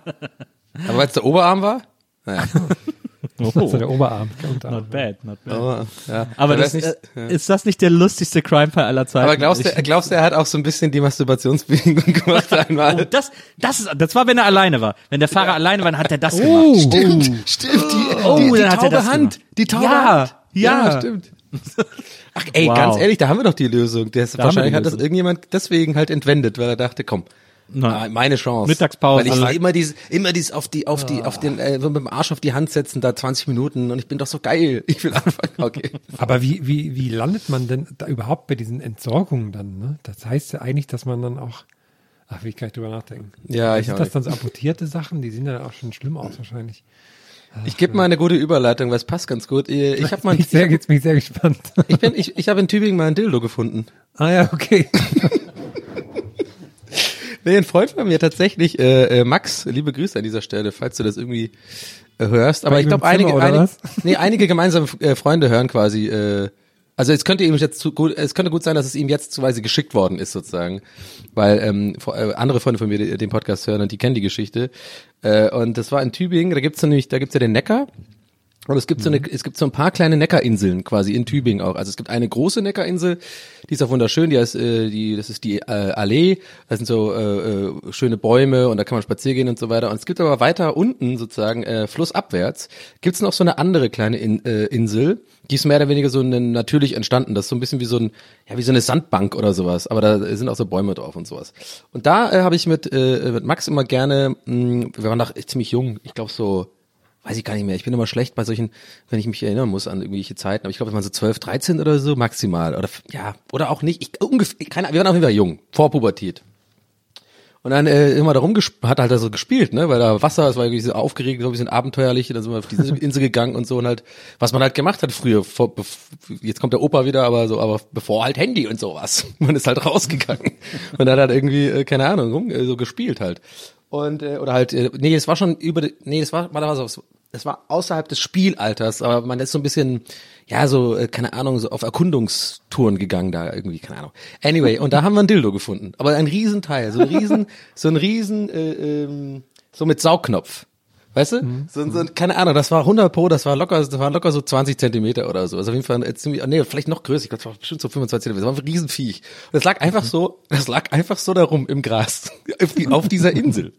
[SPEAKER 3] Aber weil es der Oberarm war? Naja,
[SPEAKER 5] Also der Oberarm. Der Unterarm.
[SPEAKER 4] Not bad, not bad.
[SPEAKER 3] aber, ja.
[SPEAKER 4] Aber
[SPEAKER 3] Da
[SPEAKER 4] das,
[SPEAKER 3] wär's
[SPEAKER 4] äh, ist das nicht der lustigste Crime-Fall aller Zeiten?
[SPEAKER 3] aber glaubst du, glaubst du, er hat auch so ein bisschen die Masturbationsbewegung gemacht
[SPEAKER 4] Oh,
[SPEAKER 3] einmal?
[SPEAKER 4] das, das ist, das war, wenn er alleine war. Wenn der Fahrer alleine war, dann hat er das
[SPEAKER 5] Oh.
[SPEAKER 4] gemacht.
[SPEAKER 3] Stimmt, stimmt, die,
[SPEAKER 4] Oh,
[SPEAKER 3] die, die
[SPEAKER 4] dann hat er
[SPEAKER 3] taube
[SPEAKER 4] das
[SPEAKER 3] Hand,
[SPEAKER 4] gemacht.
[SPEAKER 3] die taube
[SPEAKER 4] Ja,
[SPEAKER 3] Hand.
[SPEAKER 4] ja.
[SPEAKER 3] stimmt. Ach, ey,
[SPEAKER 4] Wow.
[SPEAKER 3] ganz ehrlich, da haben wir doch die Lösung.
[SPEAKER 4] Haben wir
[SPEAKER 3] wahrscheinlich
[SPEAKER 4] die
[SPEAKER 3] hat das
[SPEAKER 4] Lösung.
[SPEAKER 3] irgendjemand deswegen halt entwendet, weil er dachte, komm,
[SPEAKER 4] Na,
[SPEAKER 3] Ah, meine Chance.
[SPEAKER 4] Mittagspause.
[SPEAKER 3] Weil ich war immer dieses, immer dieses auf die, auf die, auf den, äh, mit dem Arsch auf die Hand setzen, da 20 Minuten und ich bin doch so geil. Ich will anfangen. Okay.
[SPEAKER 5] Aber wie, wie, wie landet man denn da überhaupt bei diesen Entsorgungen dann? Ne? Das heißt ja eigentlich, dass man dann auch, ach, will ich gar nicht drüber nachdenken.
[SPEAKER 3] Ja, ich
[SPEAKER 5] Sind das
[SPEAKER 3] nicht.
[SPEAKER 5] dann so amputierte Sachen? Die sehen ja auch schon schlimm aus wahrscheinlich.
[SPEAKER 3] Ich gebe mal eine gute Überleitung, weil es passt ganz gut. Ich habe mal,
[SPEAKER 5] ich sehr, jetzt bin ich sehr gespannt.
[SPEAKER 3] ich bin, ich, ich habe in Tübingen mal ein Dildo gefunden.
[SPEAKER 5] ah ja, okay.
[SPEAKER 3] Nee, ein Freund von mir tatsächlich, äh, äh, Max, liebe Grüße an dieser Stelle, falls du das irgendwie äh, hörst. Aber ich glaube, einige, einige, nee, einige gemeinsame äh, Freunde hören quasi. Äh, also es könnte ihm jetzt zu gut, es könnte gut sein, dass es ihm jetzt quasi geschickt worden ist sozusagen, weil ähm, äh, andere Freunde von mir den Podcast hören und die kennen die Geschichte. Äh, und das war in Tübingen. Da gibt's nämlich, da gibt's ja den Neckar. Und es gibt so eine, es gibt so ein paar kleine Neckar-Inseln quasi in Tübingen auch. Also es gibt eine große Neckarinsel, die ist auch wunderschön. Die heißt, äh, die, das ist die äh, Allee. Da sind so äh, äh, schöne Bäume und da kann man spazieren gehen und so weiter. Und es gibt aber weiter unten sozusagen äh, flussabwärts gibt's noch so eine andere kleine In, äh, Insel. Die ist mehr oder weniger so eine, natürlich entstanden. Das ist so ein bisschen wie so ein, ja wie so eine Sandbank oder sowas. Aber da sind auch so Bäume drauf und sowas. Und da äh, habe ich mit äh, mit Max immer gerne. Mh, wir waren noch ziemlich jung. Ich glaube so weiß ich gar nicht mehr. Ich bin immer schlecht bei solchen, wenn ich mich erinnern muss an irgendwelche Zeiten. Aber ich glaube, wir waren so 12, 13 oder so maximal. Oder ja, oder auch nicht. Ich, ungefähr, keine, wir waren auf jeden Fall jung, vor Pubertät. Und dann äh, immer da rumgesp- hat halt da so gespielt, ne, weil da Wasser, es war irgendwie so aufgeregt, so ein bisschen abenteuerlich, und dann sind wir auf diese Insel gegangen und so und halt, was man halt gemacht hat früher, vor, jetzt kommt der Opa wieder, aber so, aber bevor halt Handy und sowas. Man ist halt rausgegangen und hat halt irgendwie, äh, keine Ahnung, rum, äh, so gespielt halt. Und, äh, oder halt, äh, nee, es war schon über, nee, es war, war da so, es war außerhalb des Spielalters, aber man ist so ein bisschen, ja, so, äh, keine Ahnung, so auf Erkundungstouren gegangen da irgendwie, keine Ahnung. Anyway, und da haben wir ein Dildo gefunden. Aber ein Riesenteil, so ein Riesen, so ein Riesen, äh, ähm, so mit Saugknopf. Weißt du? So, so, keine Ahnung, das war 100 Pro, das war locker, das war locker so 20 Zentimeter oder so. Also auf jeden Fall ziemlich, nee, vielleicht noch größer, ich glaube, das war bestimmt so 25 Zentimeter. Das war ein Riesenviech. Und das lag einfach so, das lag einfach so da rum im Gras. Auf, die, auf dieser Insel.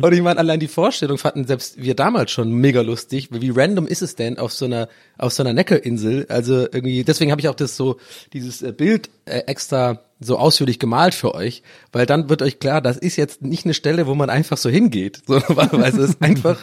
[SPEAKER 3] Und ich meine, allein die Vorstellung fanden selbst wir damals schon mega lustig. Wie random ist es denn auf so einer, auf so einer Neckarinsel? Also irgendwie, deswegen habe ich auch das so, dieses äh, Bild äh, extra so ausführlich gemalt für euch, weil dann wird euch klar, das ist jetzt nicht eine Stelle, wo man einfach so hingeht, sondern weil es ist einfach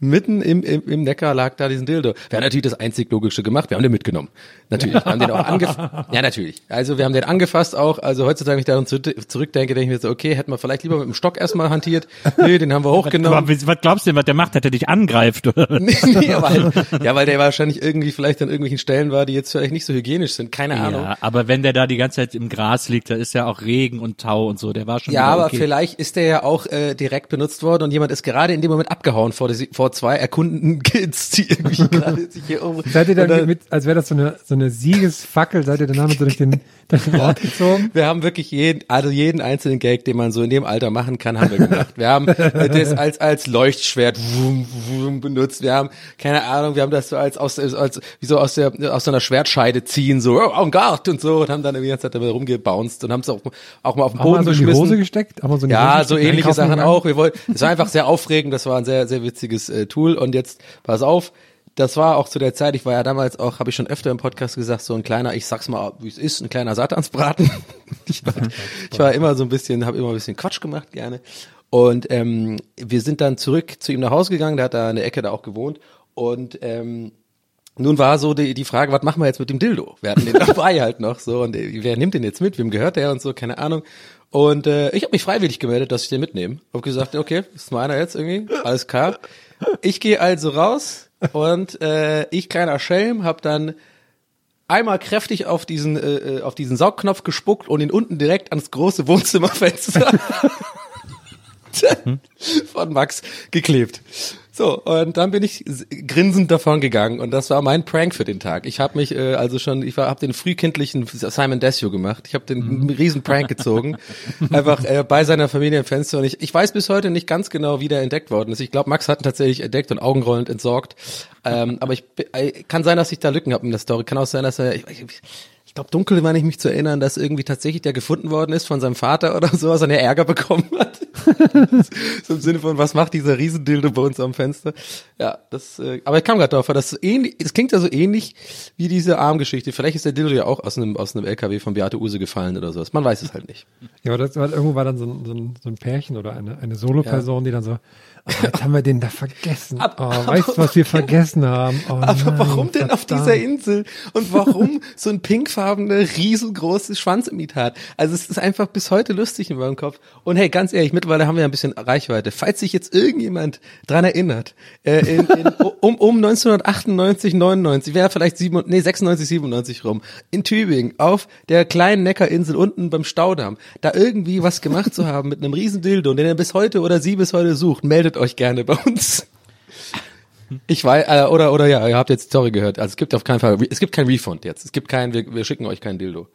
[SPEAKER 3] mitten im, im, im Neckar lag da diesen Dildo. Wir haben natürlich das einzig Logische gemacht, wir haben den mitgenommen. Natürlich, wir haben den auch angefasst. Ja, natürlich. Also wir haben den angefasst auch, also heutzutage, wenn ich daran zu- zurückdenke, denke ich mir so, okay, hätten wir vielleicht lieber mit dem Stock erstmal hantiert. Nee, den haben wir hochgenommen.
[SPEAKER 4] Aber was glaubst du denn, was der macht, dass er dich angreift? Oder?
[SPEAKER 3] Nee, nee, aber halt, ja, weil der wahrscheinlich irgendwie vielleicht an irgendwelchen Stellen war, die jetzt vielleicht nicht so hygienisch sind. Keine Ahnung.
[SPEAKER 4] Ja, aber wenn der da die ganze Zeit im Gras liegt, da ist ja auch Regen und Tau und so, der war schon
[SPEAKER 3] Ja, aber
[SPEAKER 4] okay.
[SPEAKER 3] vielleicht ist der ja auch äh, direkt benutzt worden und jemand ist gerade in dem Moment abgehauen vor, die, vor zwei erkundenden Kids, die irgendwie gerade sich hier um.
[SPEAKER 5] Seid ihr
[SPEAKER 3] und
[SPEAKER 5] dann mit, als wäre das so eine, so eine Siegesfackel, seid ihr dann damit so durch den, durch den Ort gezogen?
[SPEAKER 3] Wir haben wirklich jeden, also jeden einzelnen Gag, den man so in dem Alter machen kann, haben wir gemacht. Wir haben äh, das als als Leuchtschwert wum, wum, benutzt. Wir haben keine Ahnung, wir haben das so als aus als wie so aus der aus so einer Schwertscheide ziehen, so oh, en garde und so und haben dann irgendwie die ganze Zeit damit rumgebounced und haben es auch auch mal auf den
[SPEAKER 5] Haben
[SPEAKER 3] Boden
[SPEAKER 5] so in die
[SPEAKER 3] geschmissen.
[SPEAKER 5] Hose gesteckt? Haben so in die
[SPEAKER 3] Ja,
[SPEAKER 5] Hose
[SPEAKER 3] so ähnliche Sachen
[SPEAKER 5] gegangen?
[SPEAKER 3] auch. Wir wollten, es war einfach sehr aufregend. Das war ein sehr, sehr witziges äh, Tool. Und jetzt, pass auf, das war auch zu der Zeit, ich war ja damals auch, habe ich schon öfter im Podcast gesagt, so ein kleiner, ich sag's mal, wie es ist, ein kleiner Satansbraten. ich, war, ich war immer so ein bisschen, habe immer ein bisschen Quatsch gemacht gerne. Und ähm, wir sind dann zurück zu ihm nach Hause gegangen, der hat da in der Ecke da auch gewohnt. Und ähm, nun war so die, die Frage, was machen wir jetzt mit dem Dildo? Wir hatten den dabei halt noch so und wer nimmt den jetzt mit? Wem gehört der und so, keine Ahnung. Und äh, ich habe mich freiwillig gemeldet, dass ich den mitnehme. Hab gesagt, okay, ist meiner jetzt irgendwie, alles klar. Ich gehe also raus und äh, ich kleiner Schelm habe dann einmal kräftig auf diesen äh, äh, auf diesen Saugknopf gespuckt und ihn unten direkt ans große Wohnzimmerfenster von Max geklebt. So, und dann bin ich grinsend davon gegangen und das war mein Prank für den Tag. Ich habe mich äh, also schon, ich habe den frühkindlichen Simon Desio gemacht. Ich habe den riesen Prank gezogen, einfach äh, bei seiner Familie im Fenster und ich, ich weiß bis heute nicht ganz genau, wie der entdeckt worden ist. Ich glaube, Max hat ihn tatsächlich entdeckt und augenrollend entsorgt. Ähm, aber ich äh, kann sein, dass ich da Lücken habe in der Story. Kann auch sein, dass er ich, ich, ich glaube, dunkel meine ich mich zu erinnern, dass irgendwie tatsächlich der gefunden worden ist von seinem Vater oder sowas und er Ärger bekommen hat. So im Sinne von, was macht dieser Riesendildo bei uns am Fenster? Ja, das, äh, aber ich kam gerade drauf, weil das so ähnlich, es klingt ja so ähnlich wie diese Armgeschichte. Vielleicht ist der Dildo ja auch aus einem, aus einem LKW von Beate Use gefallen oder sowas. Man weiß es halt nicht.
[SPEAKER 5] Ja, aber das war, irgendwo war dann so ein, so ein, so ein Pärchen oder eine, eine Solo-Person, die dann so, oh, jetzt haben wir den da vergessen.
[SPEAKER 3] Ab-
[SPEAKER 5] oh, weißt du, was wir vergessen haben? Oh,
[SPEAKER 3] Aber
[SPEAKER 5] nein,
[SPEAKER 3] warum denn auf dieser Insel? Und warum so ein pinkfarbene, riesengroßes Schwanzimitat? Also es ist einfach bis heute lustig in meinem Kopf. Und hey, ganz ehrlich, mittlerweile haben wir ein bisschen Reichweite. Falls sich jetzt irgendjemand dran erinnert, äh, in, in, um, um 1998, 99, wäre vielleicht sieben, nee, 96, 97 rum, in Tübingen, auf der kleinen Neckarinsel unten beim Staudamm, da irgendwie was gemacht zu haben mit einem riesen Dildo, den er bis heute oder sie bis heute sucht, meldet euch gerne bei uns. Ich weiß, äh, oder, oder ja, ihr habt jetzt die Story gehört. Also es gibt auf keinen Fall, es gibt kein Refund jetzt. Es gibt kein, wir, wir schicken euch kein Dildo.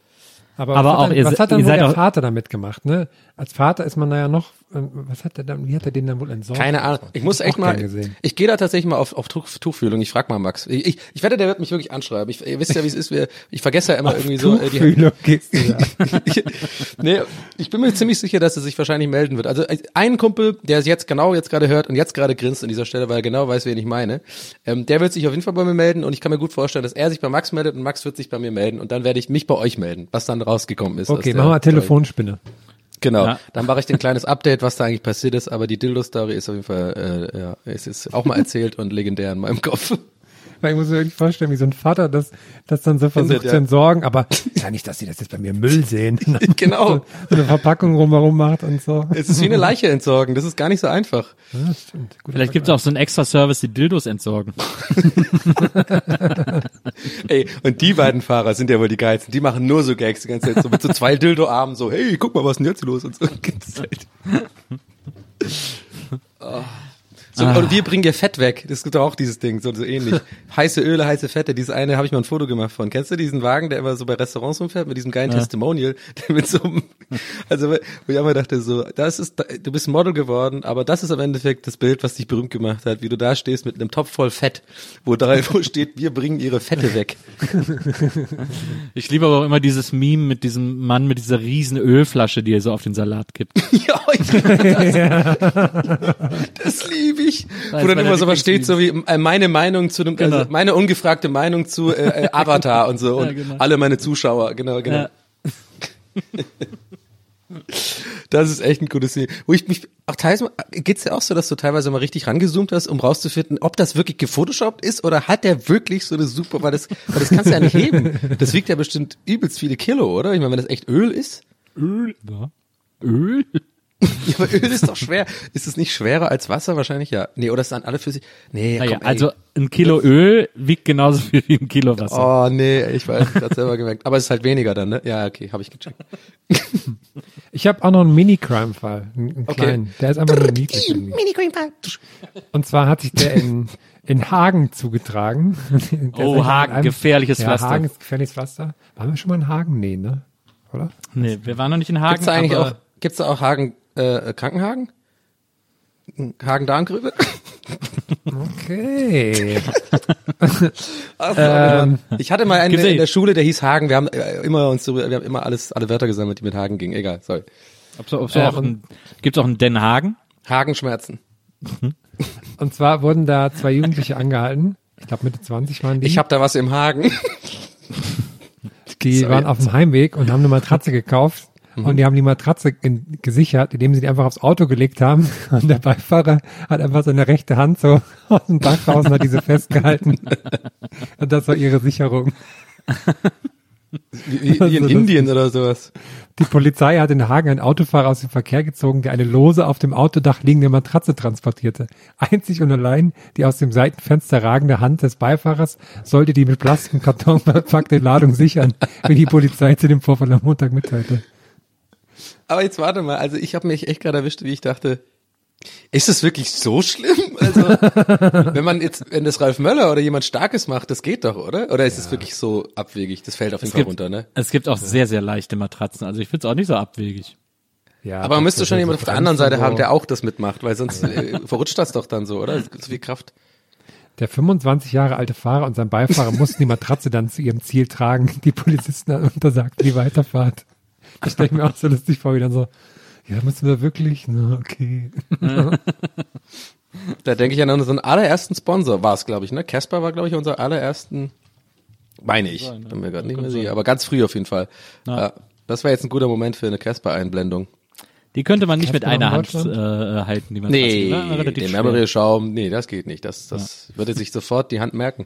[SPEAKER 5] Aber,
[SPEAKER 4] Aber
[SPEAKER 5] was
[SPEAKER 4] auch
[SPEAKER 5] hat dann,
[SPEAKER 4] ihr
[SPEAKER 5] was hat dann
[SPEAKER 4] ihr seid
[SPEAKER 5] der
[SPEAKER 4] auch-
[SPEAKER 5] Vater damit gemacht, ne? Als Vater ist man da ja noch, ähm, was hat er dann, wie hat er den dann wohl entsorgt?
[SPEAKER 3] Keine Ahnung. Ich muss echt mal,
[SPEAKER 5] gesehen.
[SPEAKER 3] ich gehe da tatsächlich mal auf, auf Tuch, Tuchfühlung. Ich frag mal Max. Ich, ich, ich wette, der wird mich wirklich anschreiben. Ich, ihr wisst ja, wie es ist. Wir, ich vergesse ja immer irgendwie so. Äh, die,
[SPEAKER 5] gehst du da.
[SPEAKER 3] ich, nee, ich bin mir ziemlich sicher, dass er sich wahrscheinlich melden wird. Also äh, ein Kumpel, der es jetzt genau jetzt gerade hört und jetzt gerade grinst an dieser Stelle, weil er genau weiß, wen ich meine, ähm, der wird sich auf jeden Fall bei mir melden und ich kann mir gut vorstellen, dass er sich bei Max meldet und Max wird sich bei mir melden und dann werde ich mich bei euch melden, was dann rausgekommen ist.
[SPEAKER 5] Okay, machen wir. Telefonspinne.
[SPEAKER 3] Genau,
[SPEAKER 4] Ja.
[SPEAKER 3] dann mache ich ein kleines Update, was da eigentlich passiert ist, aber die Dildo-Story ist auf jeden Fall, äh, ja, es ist auch mal erzählt und legendär in meinem Kopf.
[SPEAKER 5] Weil ich muss mir wirklich vorstellen, wie so ein Vater das, das dann so versucht
[SPEAKER 3] ja.
[SPEAKER 5] zu entsorgen, aber ja nicht, dass sie das jetzt bei mir Müll sehen.
[SPEAKER 3] genau.
[SPEAKER 5] so eine Verpackung rumherum macht und so.
[SPEAKER 3] Es ist wie eine Leiche entsorgen, das ist gar nicht so einfach.
[SPEAKER 5] Ja, stimmt. Guter
[SPEAKER 4] Vielleicht gibt es auch so einen extra Service, die Dildos entsorgen.
[SPEAKER 3] Ey, und die beiden Fahrer sind ja wohl die geilsten. Die machen nur so Gags die ganze Zeit, so mit so zwei Dildo-Armen, so, hey, guck mal, was ist denn jetzt los? Und so. Die ganze Zeit. Oh. So, Und wir bringen dir Fett weg. Das gibt auch dieses Ding, so, so ähnlich. Heiße Öle, heiße Fette. Dieses eine habe ich mal ein Foto gemacht von. Kennst du diesen Wagen, der immer so bei Restaurants rumfährt mit diesem geilen Testimonial, der mit so einem, also wo ich immer dachte so, das ist, du bist Model geworden, aber das ist im Endeffekt das Bild, was dich berühmt gemacht hat, wie du da stehst mit einem Topf voll Fett, wo da wo steht, wir bringen ihre Fette weg.
[SPEAKER 4] Ich liebe aber auch immer dieses Meme mit diesem Mann mit dieser riesen Ölflasche, die er so auf den Salat kippt.
[SPEAKER 3] Ja, ich das, das liebe ich.
[SPEAKER 4] Das
[SPEAKER 3] Wo
[SPEAKER 4] ist
[SPEAKER 3] dann immer so was steht, so wie äh, meine Meinung zu dem,
[SPEAKER 4] Genau.
[SPEAKER 3] also meine ungefragte Meinung zu äh, äh, Avatar und so und
[SPEAKER 4] Ja, genau.
[SPEAKER 3] alle meine Zuschauer, genau, genau.
[SPEAKER 4] Ja.
[SPEAKER 3] Das ist echt ein gutes Ding. Wo ich mich auch teilweise geht's dir auch so, dass du teilweise mal richtig rangezoomt hast, um rauszufinden, ob das wirklich gefotoshoppt ist oder hat der wirklich so eine super, weil das, weil das kannst du ja nicht heben. Das wiegt ja bestimmt übelst viele Kilo, oder? Ich meine, wenn das echt Öl ist.
[SPEAKER 4] Öl? Ja. Öl?
[SPEAKER 3] Ja, aber Öl ist doch schwer. Ist es nicht schwerer als Wasser? Wahrscheinlich ja. Nee, oder ist dann alle für sich. Nee,
[SPEAKER 4] Naja,
[SPEAKER 3] komm, ey.
[SPEAKER 4] also ein Kilo Öl wiegt genauso viel wie ein Kilo Wasser.
[SPEAKER 3] Oh, nee, ich weiß, ich hab's selber gemerkt. Aber es ist halt weniger dann, ne? Ja, okay, habe ich gecheckt.
[SPEAKER 5] Ich habe auch noch einen Mini-Crime-Fall, einen, einen
[SPEAKER 3] Okay.
[SPEAKER 5] kleinen. Der ist einfach nur niedlich. irgendwie. Und zwar hat sich der in, in Hagen zugetragen. Der
[SPEAKER 4] Oh, Hagen,
[SPEAKER 5] in einem-
[SPEAKER 4] gefährliches
[SPEAKER 5] ja,
[SPEAKER 4] Pflaster.
[SPEAKER 5] Hagen ist gefährliches Pflaster. Waren wir schon mal in Hagen? Nee, ne? Oder?
[SPEAKER 4] Nee, wir waren noch nicht in Hagen.
[SPEAKER 3] Gibt's da eigentlich auch, gibt's da auch Hagen, äh, Krankenhagen? Hagen Darmgrübe?
[SPEAKER 5] Okay.
[SPEAKER 3] Ähm, ich hatte mal einen in der Schule, der hieß Hagen. Wir haben äh, immer uns so, wir haben immer alles, alle Wörter gesammelt, die mit Hagen gingen. Egal, sorry.
[SPEAKER 4] Ob's, ob's
[SPEAKER 5] Äh,
[SPEAKER 4] auch ein, gibt's auch einen Den Hagen?
[SPEAKER 3] Hagenschmerzen.
[SPEAKER 5] Und zwar wurden da zwei Jugendliche angehalten. Ich glaube Mitte 20 waren die.
[SPEAKER 3] Ich habe da was im Hagen.
[SPEAKER 5] die
[SPEAKER 3] sorry.
[SPEAKER 5] waren auf dem Heimweg und haben eine Matratze gekauft.
[SPEAKER 3] Mhm.
[SPEAKER 5] Und die haben die Matratze in, gesichert, indem sie die einfach aufs Auto gelegt haben. Und der Beifahrer hat einfach seine rechte Hand so aus dem Dach raus und hat diese festgehalten. Und das war ihre Sicherung.
[SPEAKER 3] Wie, in
[SPEAKER 5] Also das-
[SPEAKER 3] Indien oder sowas.
[SPEAKER 5] Die Polizei hat in Hagen einen Autofahrer aus dem Verkehr gezogen, der eine lose auf dem Autodach liegende Matratze transportierte. Einzig und allein die aus dem Seitenfenster ragende Hand des Beifahrers sollte die mit Plastikkarton verpackte Ladung sichern, wie die Polizei zu dem Vorfall am Montag mitteilte.
[SPEAKER 3] Aber jetzt warte mal, also ich habe mich echt gerade erwischt, wie ich dachte, ist es wirklich so schlimm? Also, wenn man jetzt, wenn das Ralf Möller oder jemand Starkes macht, das geht doch, oder? Oder ist es wirklich so abwegig? Das fällt auf jeden
[SPEAKER 4] Es
[SPEAKER 3] Fall
[SPEAKER 4] gibt,
[SPEAKER 3] runter, ne?
[SPEAKER 4] es gibt auch sehr, sehr leichte Matratzen. Also ich find's auch nicht so abwegig.
[SPEAKER 5] Ja,
[SPEAKER 3] Aber man müsste schon
[SPEAKER 5] so
[SPEAKER 3] jemand auf der anderen Seite haben, der auch das mitmacht, weil sonst äh, verrutscht das doch dann so, oder? Es gibt so viel Kraft.
[SPEAKER 5] Der 25 Jahre alte Fahrer und sein Beifahrer mussten die Matratze dann zu ihrem Ziel tragen. Die Polizisten untersagten die Weiterfahrt. Das stelle ich mir auch so lustig vor, wie dann so, Ja, müssen wir wirklich? Na, okay.
[SPEAKER 3] Da denke ich an unseren allerersten Sponsor, war es, glaube ich, ne? Casper war, glaube ich, unser allerersten, meine ich,
[SPEAKER 4] sein, ja.
[SPEAKER 3] bin mir gerade nicht mehr sicher, aber ganz früh auf jeden Fall.
[SPEAKER 4] Ja.
[SPEAKER 3] Ja, das war jetzt ein guter Moment für eine Casper-Einblendung.
[SPEAKER 4] Die könnte man nicht mit
[SPEAKER 5] Casper
[SPEAKER 4] einer
[SPEAKER 5] in
[SPEAKER 4] Hand äh, halten, die man
[SPEAKER 3] Nee,
[SPEAKER 4] fasst,
[SPEAKER 3] den. Memory-Schaum, nee, das geht nicht. Das, das würde sich sofort die Hand merken.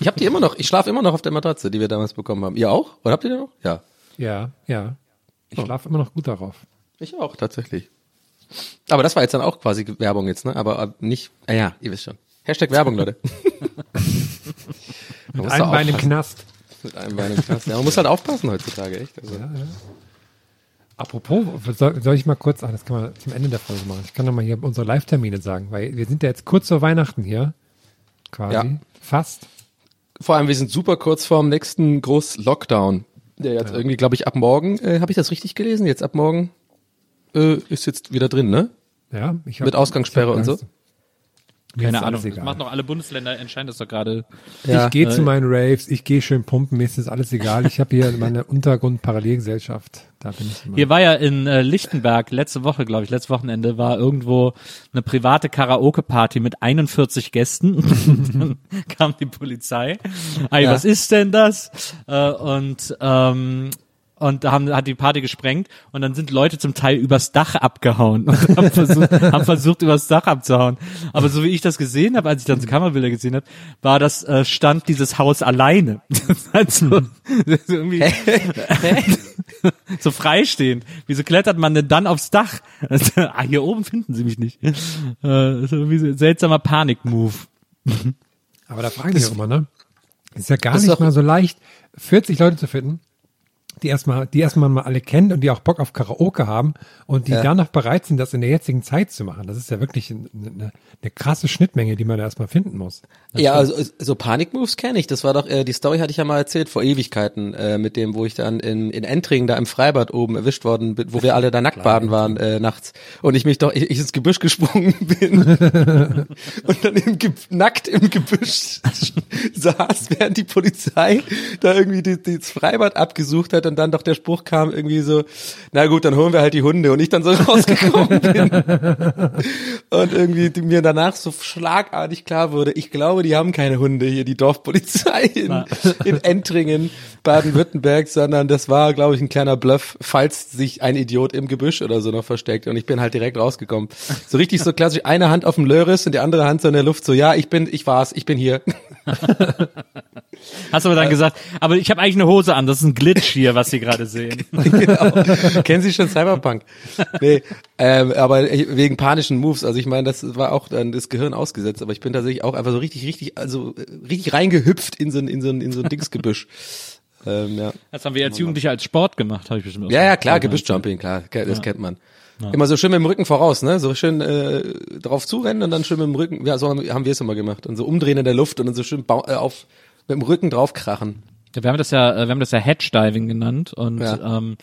[SPEAKER 3] Ich habe die immer noch, ich schlafe immer noch auf der Matratze, die wir damals bekommen haben. Ihr auch? Oder habt ihr die noch? Ja.
[SPEAKER 5] Ja, ja. Ich
[SPEAKER 3] Oh.
[SPEAKER 5] schlafe immer noch gut darauf.
[SPEAKER 3] Ich auch, tatsächlich. Aber das war jetzt dann auch quasi Werbung jetzt, ne? Aber äh, nicht, ah ja, ihr wisst schon. Hashtag Werbung, Leute.
[SPEAKER 5] Mit einem Bein im. Knast.
[SPEAKER 3] Mit einem Bein im Knast. Ja, man muss halt aufpassen heutzutage, echt. Also,
[SPEAKER 5] Apropos, soll, soll ich mal kurz, ach, das kann man zum Ende der Folge machen. Ich kann noch mal hier unsere Live-Termine sagen, weil wir sind ja jetzt kurz vor Weihnachten hier. Quasi.
[SPEAKER 3] Ja.
[SPEAKER 5] Fast.
[SPEAKER 3] Vor allem, wir sind super kurz vorm nächsten Groß-Lockdown. Der jetzt irgendwie, glaube ich, ab morgen, äh, habe ich das richtig gelesen? Jetzt ab morgen äh, ist jetzt wieder drin, ne?
[SPEAKER 5] Ja, ich hab,
[SPEAKER 3] Mit Ausgangssperre
[SPEAKER 5] ich hab
[SPEAKER 3] und so?
[SPEAKER 4] Keine Ahnung. Das
[SPEAKER 5] egal.
[SPEAKER 4] machen doch alle Bundesländer, entscheiden das doch gerade.
[SPEAKER 3] Ja.
[SPEAKER 5] ich gehe
[SPEAKER 4] äh,
[SPEAKER 5] zu meinen Raves, ich gehe schön pumpen, mir ist das alles egal. Ich habe hier meine Untergrund-Parallelgesellschaft. Da bin ich immer.
[SPEAKER 4] Hier war ja in äh, Lichtenberg letzte Woche, glaube ich, letztes Wochenende war irgendwo eine private Karaoke-Party mit 41 Gästen. Dann kam die Polizei. Ey,
[SPEAKER 3] Ja.
[SPEAKER 4] was ist denn das? Äh, und ähm, und da haben, hat die Party gesprengt und dann sind Leute zum Teil übers Dach abgehauen und haben versucht, haben versucht übers Dach abzuhauen. Aber so wie ich das gesehen habe, als ich dann die Kamerabilder gesehen habe, war das äh, stand dieses Haus alleine. also, irgendwie so freistehend. Wieso klettert man denn dann aufs Dach? ah, hier oben finden sie mich nicht. Äh, ist irgendwie so ein seltsamer Panik-Move.
[SPEAKER 5] Aber da fragen die auch immer, ne? Ist ja gar nicht mal so leicht, 40 Leute zu finden, die erstmal, die erstmal mal alle kennen und die auch Bock auf Karaoke haben und die
[SPEAKER 3] Ja.
[SPEAKER 5] dann noch bereit sind, das in der jetzigen Zeit zu machen. Das ist ja wirklich eine, eine, eine krasse Schnittmenge, die man da erstmal finden muss.
[SPEAKER 3] Ja, also so Panikmoves kenne ich. Das war doch, äh, die Story hatte ich ja mal erzählt vor Ewigkeiten, äh, mit dem, wo ich dann in, in Entringen da im Freibad oben erwischt worden bin, wo wir alle da nackt baden waren äh, nachts und ich mich doch, ich, ich ins Gebüsch gesprungen bin und dann im Ge nackt im Gebüsch saß, während die Polizei da irgendwie die, die das Freibad abgesucht hat und dann doch der Spruch kam irgendwie so, na gut, dann holen wir halt die Hunde. Und ich dann so rausgekommen bin. Und irgendwie mir danach so schlagartig klar wurde, ich glaube, die haben keine Hunde hier, die Dorfpolizei in, in Entringen, Baden-Württemberg, sondern das war, glaube ich, ein kleiner Bluff, falls sich ein Idiot im Gebüsch oder so noch versteckt. Und ich bin halt direkt rausgekommen. So richtig so klassisch, eine Hand auf dem Löris und die andere Hand so in der Luft, so ja, ich bin, ich war's, ich bin hier.
[SPEAKER 4] Hast aber dann gesagt, aber ich habe eigentlich eine Hose an, das ist ein Glitch hier, was Sie gerade sehen.
[SPEAKER 3] genau. Kennen Sie schon Cyberpunk? Nee, ähm, aber wegen panischen Moves, also ich meine, das war auch dann das Gehirn ausgesetzt, aber ich bin tatsächlich auch einfach so richtig, richtig, also äh, richtig reingehüpft in so ein, in so ein, in so ein Dingsgebüsch. ähm, ja.
[SPEAKER 4] Das haben wir als Jugendliche als Sport gemacht, habe ich bestimmt auch
[SPEAKER 3] ja, ja, klar. Gebüschjumping, klar, das kennt man. Immer so schön mit dem Rücken voraus, ne? So schön äh, drauf zurennen und dann schön mit dem Rücken, ja, so haben haben wir es immer gemacht. Und so umdrehen in der Luft und dann so schön äh, auf mit dem Rücken draufkrachen.
[SPEAKER 4] Wir haben das ja, äh, wir haben das ja Hedge Diving genannt und
[SPEAKER 3] Ja.
[SPEAKER 4] ähm,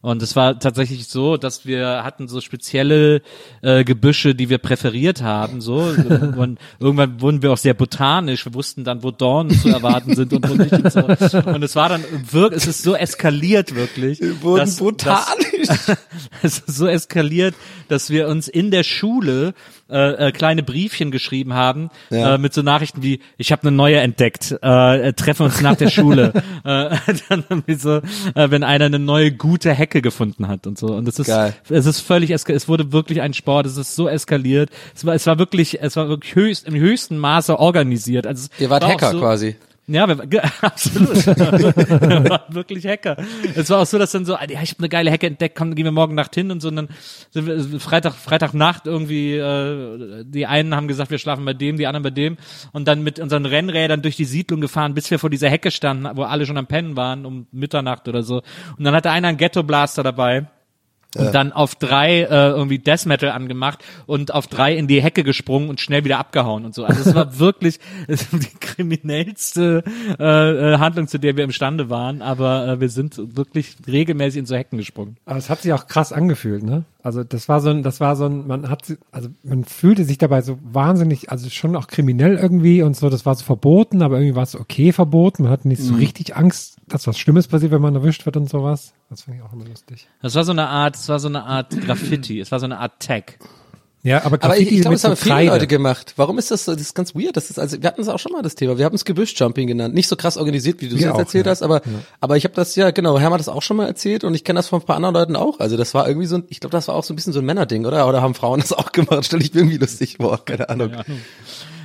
[SPEAKER 4] und es war tatsächlich so, dass wir hatten so spezielle äh, Gebüsche, die wir präferiert haben. So und irgendwann wurden wir auch sehr botanisch. Wir wussten dann, wo Dornen zu erwarten sind und wo nicht. Und, so. und es war dann wirklich, es ist so eskaliert wirklich.
[SPEAKER 3] Wir wurden
[SPEAKER 4] dass-
[SPEAKER 3] botanisch.
[SPEAKER 4] dass- es ist so eskaliert, dass wir uns in der Schule äh, äh, kleine Briefchen geschrieben haben
[SPEAKER 3] Ja.
[SPEAKER 4] äh, mit so Nachrichten wie ich habe eine neue entdeckt, äh, äh, treffen uns nach der Schule. äh, dann so, äh, wenn einer eine neue gute Hecke gefunden hat und so. Und es ist
[SPEAKER 3] Geil.
[SPEAKER 4] es ist völlig es wurde wirklich ein Sport, es ist so eskaliert. Es war es war wirklich es war wirklich höchst im höchsten Maße organisiert. Also
[SPEAKER 3] Ihr wart
[SPEAKER 4] war
[SPEAKER 3] Hacker
[SPEAKER 4] so,
[SPEAKER 3] quasi.
[SPEAKER 4] Ja, wir, absolut. wir waren wirklich Hacker. Es war auch so, dass dann so, ja, ich habe eine geile Hecke entdeckt, komm, gehen wir morgen Nacht hin und so. Und dann sind wir Freitag, Freitagnacht irgendwie, äh, die einen haben gesagt, wir schlafen bei dem, die anderen bei dem. Und dann mit unseren Rennrädern durch die Siedlung gefahren, bis wir vor dieser Hecke standen, wo alle schon am Pennen waren, um Mitternacht oder so. Und dann hatte einer einen Ghetto-Blaster dabei. Und dann auf drei äh, irgendwie Death Metal angemacht und auf drei in die Hecke gesprungen und schnell wieder abgehauen und so. Also es war wirklich es war die kriminellste äh, äh, Handlung, zu der wir imstande waren, aber äh, wir sind wirklich regelmäßig in so Hecken gesprungen.
[SPEAKER 5] Aber es hat sich auch krass angefühlt, ne? Also das war so ein, das war so ein, man hat, also man fühlte sich dabei so wahnsinnig, also schon auch kriminell irgendwie und so, das war so verboten, aber irgendwie war es okay verboten. Man hatte nicht so richtig Angst, dass was Schlimmes passiert, wenn man erwischt wird und sowas. Das finde ich auch immer lustig.
[SPEAKER 4] Das war so eine Art, es war so eine Art Graffiti, es war so eine Art Tag.
[SPEAKER 5] Ja, aber
[SPEAKER 3] Aber ich, ich glaube, das haben
[SPEAKER 5] so
[SPEAKER 3] viele
[SPEAKER 5] Kreide.
[SPEAKER 3] Leute gemacht. Warum ist das so? Das ist ganz weird. Das ist also, wir hatten es auch schon mal das Thema. Wir haben es Gebüschjumping genannt. Nicht so krass organisiert, wie du es jetzt
[SPEAKER 5] auch,
[SPEAKER 3] erzählt
[SPEAKER 5] ja.
[SPEAKER 3] hast, aber aber ich habe das ja genau. Hermann hat das auch schon mal erzählt und ich kenne das von ein paar anderen Leuten auch. Also das war irgendwie so, ein, ich glaube, das war auch so ein bisschen so ein Männerding, oder? Oder haben Frauen das auch gemacht? Stell ich mir irgendwie lustig vor. Keine Ahnung.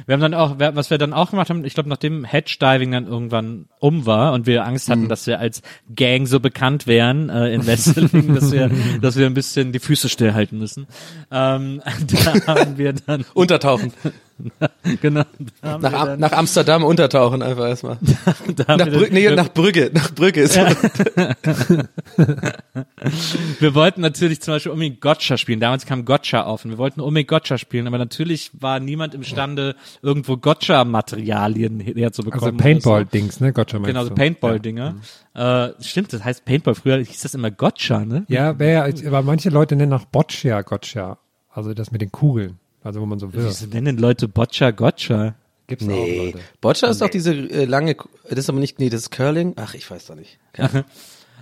[SPEAKER 4] Wir haben dann auch, was wir dann auch gemacht haben, ich glaube, nachdem Hedge Diving dann irgendwann um war und wir Angst hatten, dass wir als Gang so bekannt wären äh, in Wesseling, dass wir, dass wir ein bisschen die Füße stillhalten müssen, ähm, da haben wir dann
[SPEAKER 3] Untertauchen.
[SPEAKER 4] genau,
[SPEAKER 3] Nach,
[SPEAKER 4] dann,
[SPEAKER 3] nach Amsterdam untertauchen einfach erstmal. Nach, Brü nee, nach Brügge. Nach Brügge ist
[SPEAKER 4] Wir wollten natürlich zum Beispiel unbedingt Gotcha spielen. Damals kam Gotcha auf und wir wollten unbedingt Gotcha spielen, aber natürlich war niemand imstande, irgendwo Gotcha-Materialien herzubekommen.
[SPEAKER 5] Also Paintball-Dings, ne? Gotcha
[SPEAKER 4] Genau, so? Paintball-Dinger. Äh, stimmt, das heißt Paintball. Früher hieß das immer Gotcha, ne?
[SPEAKER 5] Ja, wär, aber manche Leute nennen auch Boccia Gotcha. Also das mit den Kugeln. Also wo man so wirft.
[SPEAKER 4] Wieso nennen Leute Boccia Gotcha?
[SPEAKER 5] Gibt's auch
[SPEAKER 3] Nee.
[SPEAKER 5] Leute.
[SPEAKER 3] Boccia ist doch diese äh, lange, das ist aber nicht, nee, das ist Curling. Ach, ich weiß doch nicht.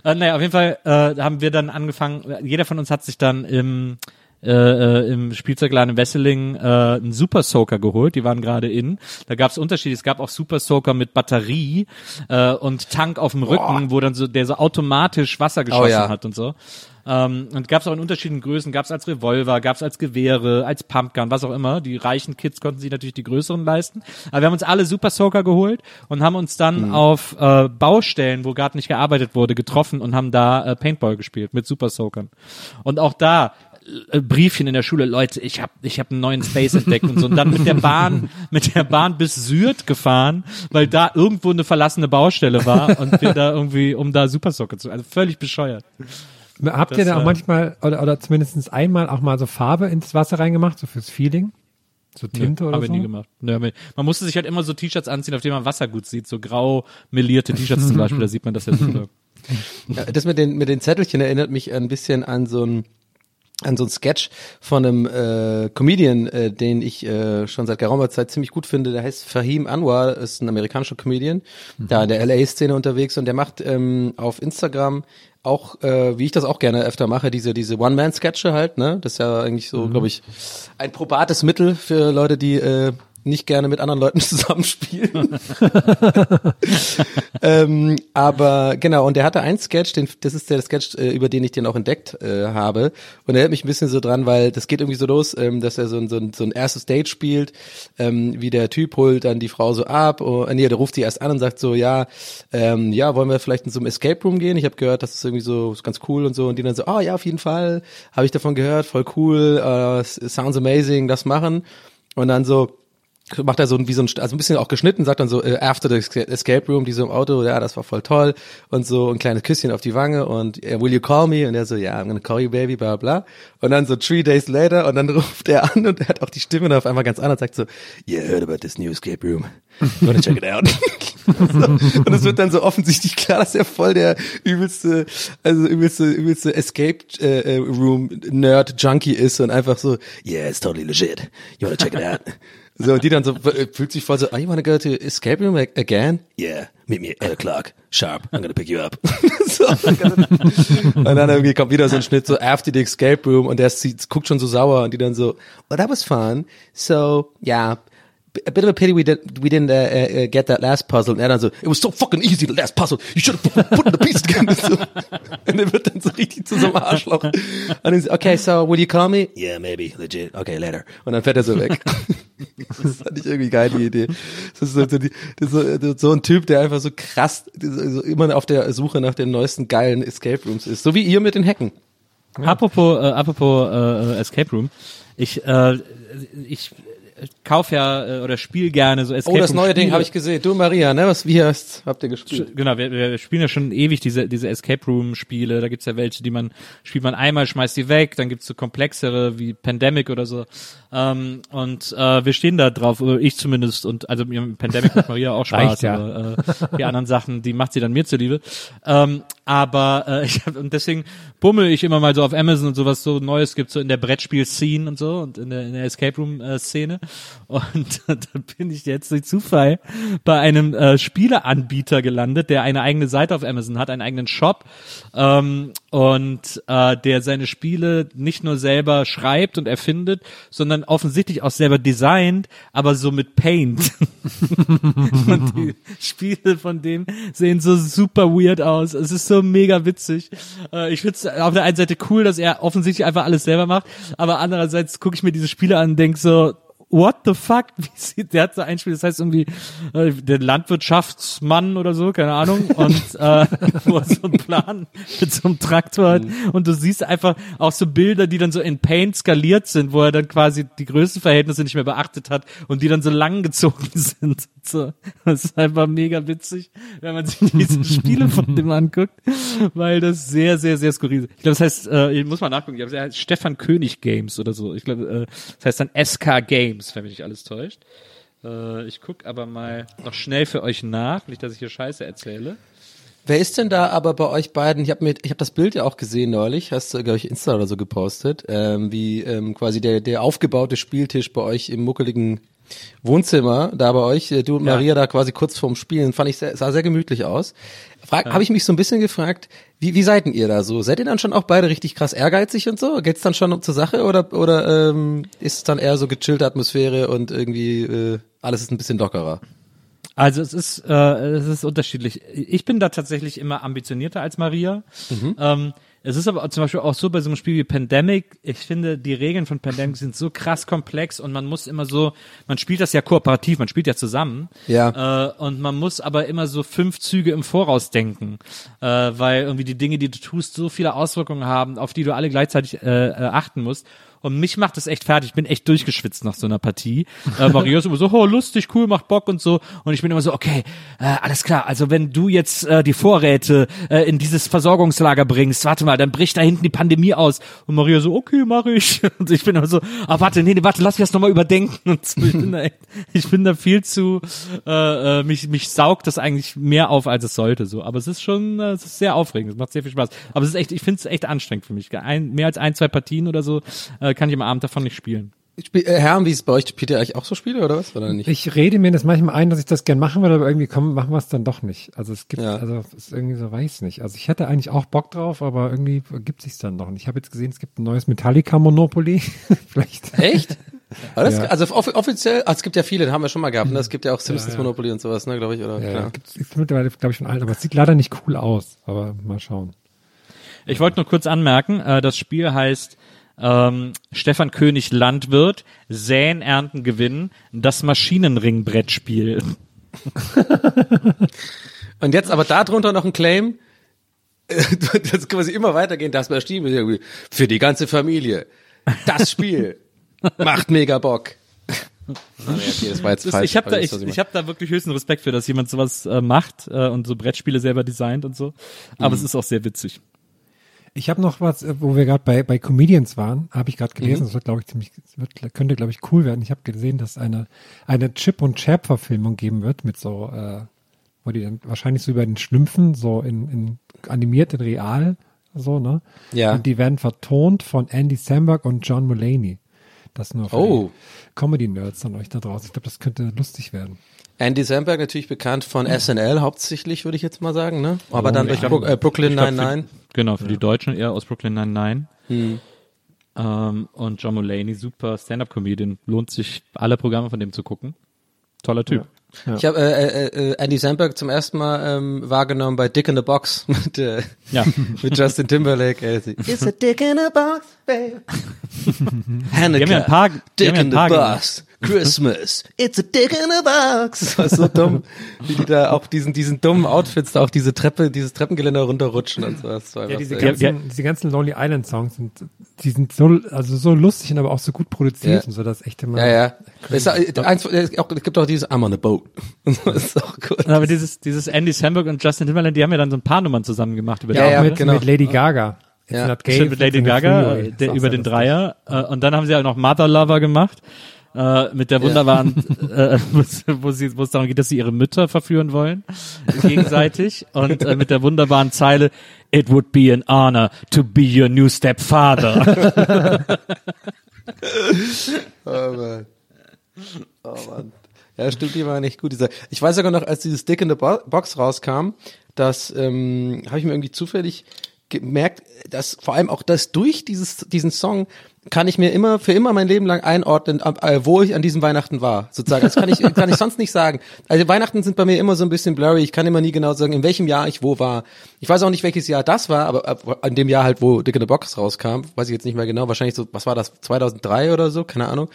[SPEAKER 4] Äh, naja, auf jeden Fall äh, haben wir dann angefangen, jeder von uns hat sich dann im äh, äh, im Spielzeugladen in Wesseling äh, einen Super Soaker geholt, die waren gerade in. Da gab es Unterschiede, es gab auch Super Soaker mit Batterie äh, und Tank auf dem Rücken, wo dann so der so automatisch Wasser geschossen
[SPEAKER 3] ja.
[SPEAKER 4] hat und so. Ähm, und gab es auch in unterschiedlichen Größen, gab es als Revolver, gab es als Gewehre, als Pumpgun, was auch immer. Die reichen Kids konnten sich natürlich die größeren leisten. Aber wir haben uns alle Super Soaker geholt und haben uns dann auf äh, Baustellen, wo gerade nicht gearbeitet wurde, getroffen und haben da äh, Paintball gespielt mit Super Soakern. Und auch da Briefchen in der Schule, Leute, ich habe ich hab einen neuen Space entdeckt und so. Und dann mit der Bahn, mit der Bahn bis Syrt gefahren, weil da irgendwo eine verlassene Baustelle war und wir da irgendwie, um da Super Soaker zu, also völlig bescheuert.
[SPEAKER 5] Habt ihr
[SPEAKER 4] Das,
[SPEAKER 5] da auch
[SPEAKER 4] äh,
[SPEAKER 5] manchmal oder, oder zumindest einmal auch mal so Farbe ins Wasser reingemacht, so fürs Feeling? So Tinte
[SPEAKER 4] Nö,
[SPEAKER 5] oder
[SPEAKER 4] haben wir
[SPEAKER 5] so?
[SPEAKER 4] nie gemacht. Wir- man musste sich halt immer so T-Shirts anziehen, auf denen man Wasser gut sieht, so grau melierte T-Shirts zum Beispiel, da sieht man das ja super.
[SPEAKER 3] Ja, das mit den, mit den Zettelchen erinnert mich ein bisschen an so ein an so ein Sketch von einem äh, Comedian, äh, den ich äh, schon seit geraumer Zeit ziemlich gut finde. Der heißt Fahim Anwar, ist ein amerikanischer Comedian, da in der LA-Szene unterwegs und der macht ähm, auf Instagram auch, äh, wie ich das auch gerne öfter mache, diese diese One-Man-Sketche halt, ne? Das ist ja eigentlich so, glaube ich, ein probates Mittel für Leute, die äh, nicht gerne mit anderen Leuten zusammenspielen. ähm, aber genau, und der hatte einen Sketch, den, das ist der Sketch, äh, über den ich den auch entdeckt äh, habe. Und er hält mich ein bisschen so dran, weil das geht irgendwie so los, ähm, dass er so ein, so ein, so ein erstes Date spielt, ähm, wie der Typ holt dann die Frau so ab, oh, nee, der ruft sie erst an und sagt so, ja, ähm, ja, wollen wir vielleicht in so einem Escape Room gehen? Ich habe gehört, das ist irgendwie so ist ganz cool und so. Und die dann so, oh ja, auf jeden Fall, habe ich davon gehört, voll cool, uh, sounds amazing, das machen. Und dann so, macht er so wie so ein, also ein bisschen auch geschnitten, sagt dann so, äh, after the esca- escape room, die so im Auto, ja, das war voll toll und so ein kleines Küsschen auf die Wange und äh, will you call me? Und er so, ja, I'm gonna call you baby, bla bla. Und dann so three days later und dann ruft er an und er hat auch die Stimme dann auf einmal ganz anders, sagt so, yeah, I heard about this new escape room. You wanna check it out? so, und es wird dann so offensichtlich klar, dass er voll der übelste, also übelste, übelste Escape äh, äh, Room Nerd Junkie ist und einfach so, yeah, it's totally legit. You wanna check it out? So, und die dann so, äh, fühlt sich voll so, oh, you wanna go to escape room ag- again? Yeah, meet me at 8 o'clock, sharp, I'm gonna pick you up. so, und dann irgendwie kommt wieder so ein Schnitt, so after the escape room und der sieht, guckt schon so sauer und die dann so, well, that was fun, so, yeah, a bit of a pity we didn't we didn't uh, uh, get that last puzzle. Und er dann so, it was so fucking easy, the last puzzle. You should have put the pieces together. So. Und er wird dann so richtig zu so einem Arschloch. Und dann so, okay, so will you call me? Yeah, maybe, legit. Okay, later. Und dann fährt er so weg. Das fand ich irgendwie geil, die Idee. Das ist so, das ist so, so ein Typ, der einfach so krass, so immer auf der Suche nach den neuesten geilen Escape Rooms ist. So wie ihr mit den Hacken.
[SPEAKER 4] Apropos, äh, apropos äh, Escape Room, ich, äh, ich kauf ja äh, oder spiel gerne so Escape
[SPEAKER 3] Oh, das neue Ding habe ich gesehen. Du, Maria, ne? Was, wie hast, habt ihr gespielt?
[SPEAKER 4] Genau, wir, wir spielen ja schon ewig diese, diese Escape Room Spiele. Da gibt's ja welche, die man, spielt man einmal, schmeißt die weg, dann gibt's so komplexere wie Pandemic oder so. Ähm, und äh, wir stehen da drauf, ich zumindest, und also mit Pandemic macht Maria auch Spaß,
[SPEAKER 5] Reicht ja.
[SPEAKER 4] aber äh, die anderen Sachen, die macht sie dann mir zuliebe. Ähm, aber äh, ich hab, und deswegen bummel ich immer mal so auf Amazon und sowas so Neues gibt, so in der Brettspiel-Scene und so und in der, in der Escape Room-Szene. Und da bin ich jetzt durch Zufall bei einem äh, Spieleanbieter gelandet, der eine eigene Seite auf Amazon hat, einen eigenen Shop ähm, und äh, der seine Spiele nicht nur selber schreibt und erfindet, sondern offensichtlich auch selber designt, aber so mit Paint. und die Spiele von dem sehen so super weird aus. Es ist so mega witzig. Äh, ich finde es auf der einen Seite cool, dass er offensichtlich einfach alles selber macht, aber andererseits gucke ich mir diese Spiele an und denk so, what the fuck? Wie sieht, der so ein Spiel, das heißt irgendwie äh, der Landwirtschaftsmann oder so, keine Ahnung, und äh, wo er so einen Plan mit so einem Traktor hat. Und du siehst einfach auch so Bilder, die dann so in Paint skaliert sind, wo er dann quasi die Größenverhältnisse nicht mehr beachtet hat und die dann so lang gezogen sind. So, das ist einfach mega witzig, wenn man sich diese Spiele von dem anguckt, weil das sehr, sehr, sehr skurril ist. Ich glaube, das heißt, äh, ich muss mal nachgucken, ich glaube, das heißt Stefan König Games oder so. Ich glaube, äh, das heißt dann SK Games, wenn mich nicht alles täuscht. Äh, ich guck aber mal noch schnell für euch nach, nicht, dass ich hier Scheiße erzähle.
[SPEAKER 3] Wer ist denn da aber bei euch beiden? Ich habe habe das Bild ja auch gesehen neulich, hast du glaube ich Insta oder so gepostet, ähm, wie ähm, quasi der der aufgebaute Spieltisch bei euch im muckeligen Wohnzimmer da bei euch, äh, du und
[SPEAKER 4] Ja.
[SPEAKER 3] Maria da quasi kurz vorm Spielen, fand ich sehr, sah sehr gemütlich aus. Frag, Habe ich mich so ein bisschen gefragt, wie wie seid denn ihr da so? Seid ihr dann schon auch beide richtig krass ehrgeizig und so? Geht's dann schon um zur Sache oder oder ähm, ist es dann eher so gechillte Atmosphäre und irgendwie äh, alles ist ein bisschen lockerer?
[SPEAKER 4] Also es ist, äh, es ist unterschiedlich. Ich bin da tatsächlich immer ambitionierter als Maria. Ähm, es ist aber zum Beispiel auch so bei so einem Spiel wie Pandemic, ich finde, die Regeln von Pandemic sind so krass komplex und man muss immer so, man spielt das ja kooperativ, man spielt ja zusammen.
[SPEAKER 3] Ja.
[SPEAKER 4] Äh, und man muss aber immer so fünf Züge im Voraus denken, äh, weil irgendwie die Dinge, die du tust, so viele Auswirkungen haben, auf die du alle gleichzeitig äh, äh, achten musst. Und mich macht das echt fertig. Ich bin echt durchgeschwitzt nach so einer Partie. Äh, Maria ist immer so, oh, lustig, cool, macht Bock und so. Und ich bin immer so, okay, äh, alles klar. Also wenn du jetzt äh, die Vorräte äh, in dieses Versorgungslager bringst, warte mal, dann bricht da hinten die Pandemie aus. Und Maria so, okay, mach ich. Und ich bin immer so, ah, warte, nee, nee, warte, lass mich das nochmal überdenken. Und so. Ich bin da echt, ich bin da viel zu, äh, äh, mich, mich saugt das eigentlich mehr auf, als es sollte. So, aber es ist schon, äh, es ist sehr aufregend. Es macht sehr viel Spaß. Aber es ist echt, ich finde es echt anstrengend für mich. Ein, mehr als ein, zwei Partien oder so äh, kann ich am Abend davon nicht spielen.
[SPEAKER 3] Spiel, äh, Herren, wie ist es bei euch? Spielt ihr eigentlich auch so Spiele oder was? Oder nicht?
[SPEAKER 5] Ich rede mir das manchmal ein, dass ich das gern machen würde, aber irgendwie komm, machen wir es dann doch nicht. Also es gibt,
[SPEAKER 3] Ja.
[SPEAKER 5] also es ist irgendwie so, weiß nicht. Also ich hätte eigentlich auch Bock drauf, aber irgendwie gibt sich's dann noch nicht. Ich habe jetzt gesehen, es gibt ein neues Metallica Monopoly. Vielleicht.
[SPEAKER 3] Echt? Aber das,
[SPEAKER 5] Ja.
[SPEAKER 3] Also off offiziell, ah, es gibt ja viele, haben wir schon mal gehabt. Ne? Es gibt ja auch Simpsons Monopoly und sowas, ne, glaube ich, oder?
[SPEAKER 5] Ja,
[SPEAKER 3] Ja.
[SPEAKER 5] gibt's ist mittlerweile, glaube ich, schon alt, aber es sieht leider nicht cool aus. Aber mal schauen.
[SPEAKER 4] Ich wollte nur kurz anmerken, äh, das Spiel heißt ähm, Stefan König Landwirt, Säen, Ernten, Gewinnen, das Maschinenring-Brettspiel.
[SPEAKER 3] Und jetzt aber darunter noch ein Claim, das quasi immer weitergehen, das irgendwie für die ganze Familie. Das Spiel macht mega Bock. Nee, okay, das war jetzt
[SPEAKER 4] Das ist,
[SPEAKER 3] falsch.
[SPEAKER 4] ich habe da,
[SPEAKER 3] aber
[SPEAKER 4] ich, ich hab da wirklich höchsten Respekt für, dass jemand sowas äh, macht äh, und so Brettspiele selber designt und so. Aber es ist auch sehr witzig.
[SPEAKER 5] Ich habe noch was, äh, wo wir gerade bei, bei Comedians waren, habe ich gerade gelesen, das wird, glaube ich, ziemlich, wird, könnte, glaube ich, cool werden. Ich habe gesehen, dass eine, eine Chip- und Chap-Verfilmung geben wird, mit so, äh, wo die dann wahrscheinlich so über den Schlümpfen, so in, in animiert, in real, so, ne?
[SPEAKER 3] Ja.
[SPEAKER 5] Und die werden vertont von Andy Samberg und John Mulaney. Das nur für
[SPEAKER 3] Oh.
[SPEAKER 5] die Comedy-Nerds an euch da draußen. Ich glaube, das könnte lustig werden.
[SPEAKER 3] Andy Samberg natürlich bekannt von SNL hauptsächlich, würde ich jetzt mal sagen, ne? Aber dann durch
[SPEAKER 4] ja.
[SPEAKER 3] Bro äh, Brooklyn
[SPEAKER 4] für-
[SPEAKER 3] 99.
[SPEAKER 4] Genau, für die Deutschen eher aus Brooklyn 99. Ähm, und John Mulaney, super Stand-Up-Comedian. Lohnt sich, alle Programme von dem zu gucken. Toller Typ.
[SPEAKER 3] Ich habe äh, äh, äh, Andy Samberg zum ersten Mal ähm, wahrgenommen bei Dick in the Box mit, äh,
[SPEAKER 4] Ja.
[SPEAKER 3] mit Justin Timberlake. Äh, It's a dick in a box, baby. Hanukkah,
[SPEAKER 4] Die haben ja ein paar- die
[SPEAKER 3] Dick
[SPEAKER 4] ja
[SPEAKER 3] in the Box. Christmas, it's a dick in a box. Das war so dumm, wie die da auch diesen diesen dummen Outfits da auf diese Treppe, dieses Treppengeländer runterrutschen und so. Das war
[SPEAKER 5] Ja, diese ganzen,
[SPEAKER 4] ja.
[SPEAKER 5] diese ganzen Lonely Island Songs sind, die sind so, also so lustig und aber auch so gut produziert
[SPEAKER 3] Ja.
[SPEAKER 5] und so, das echt immer.
[SPEAKER 3] ja, ja. Es, ist, eins, es auch- es gibt auch dieses I'm on a boat. Das ist auch gut.
[SPEAKER 4] Aber dieses, dieses Andy Samberg und Justin Timberlake, die haben ja dann so ein paar Nummern zusammen gemacht über
[SPEAKER 5] Ja,
[SPEAKER 4] den
[SPEAKER 3] ja,
[SPEAKER 5] auch mit,
[SPEAKER 3] genau.
[SPEAKER 5] mit Lady Gaga.
[SPEAKER 3] Ja.
[SPEAKER 5] not gay,
[SPEAKER 4] mit Lady Gaga, äh, der, über den. Dreier. Äh, und dann haben sie auch noch Mother Lover gemacht. Äh, mit der wunderbaren, äh, wo, sie, wo es darum geht, dass sie ihre Mütter verführen wollen, gegenseitig. und äh, mit der wunderbaren Zeile, It would be an honor to be your new stepfather.
[SPEAKER 3] Aber Oh Mann. Ja, stimmt, die war nicht gut. Dieser, ich weiß sogar noch, als dieses Dick in the Bo Box rauskam, das ähm, habe ich mir irgendwie zufällig gemerkt, dass vor allem auch das durch dieses diesen Song kann ich mir immer für immer mein Leben lang einordnen, äh, wo ich an diesem Weihnachten war. Sozusagen, das kann ich kann ich sonst nicht sagen. Also Weihnachten sind bei mir immer so ein bisschen blurry. Ich kann immer nie genau sagen, in welchem Jahr ich wo war. Ich weiß auch nicht, welches Jahr das war, aber an dem Jahr halt, wo Dick in the Box rauskam, weiß ich jetzt nicht mehr genau. Wahrscheinlich so, was war das? 2003 oder so, keine Ahnung.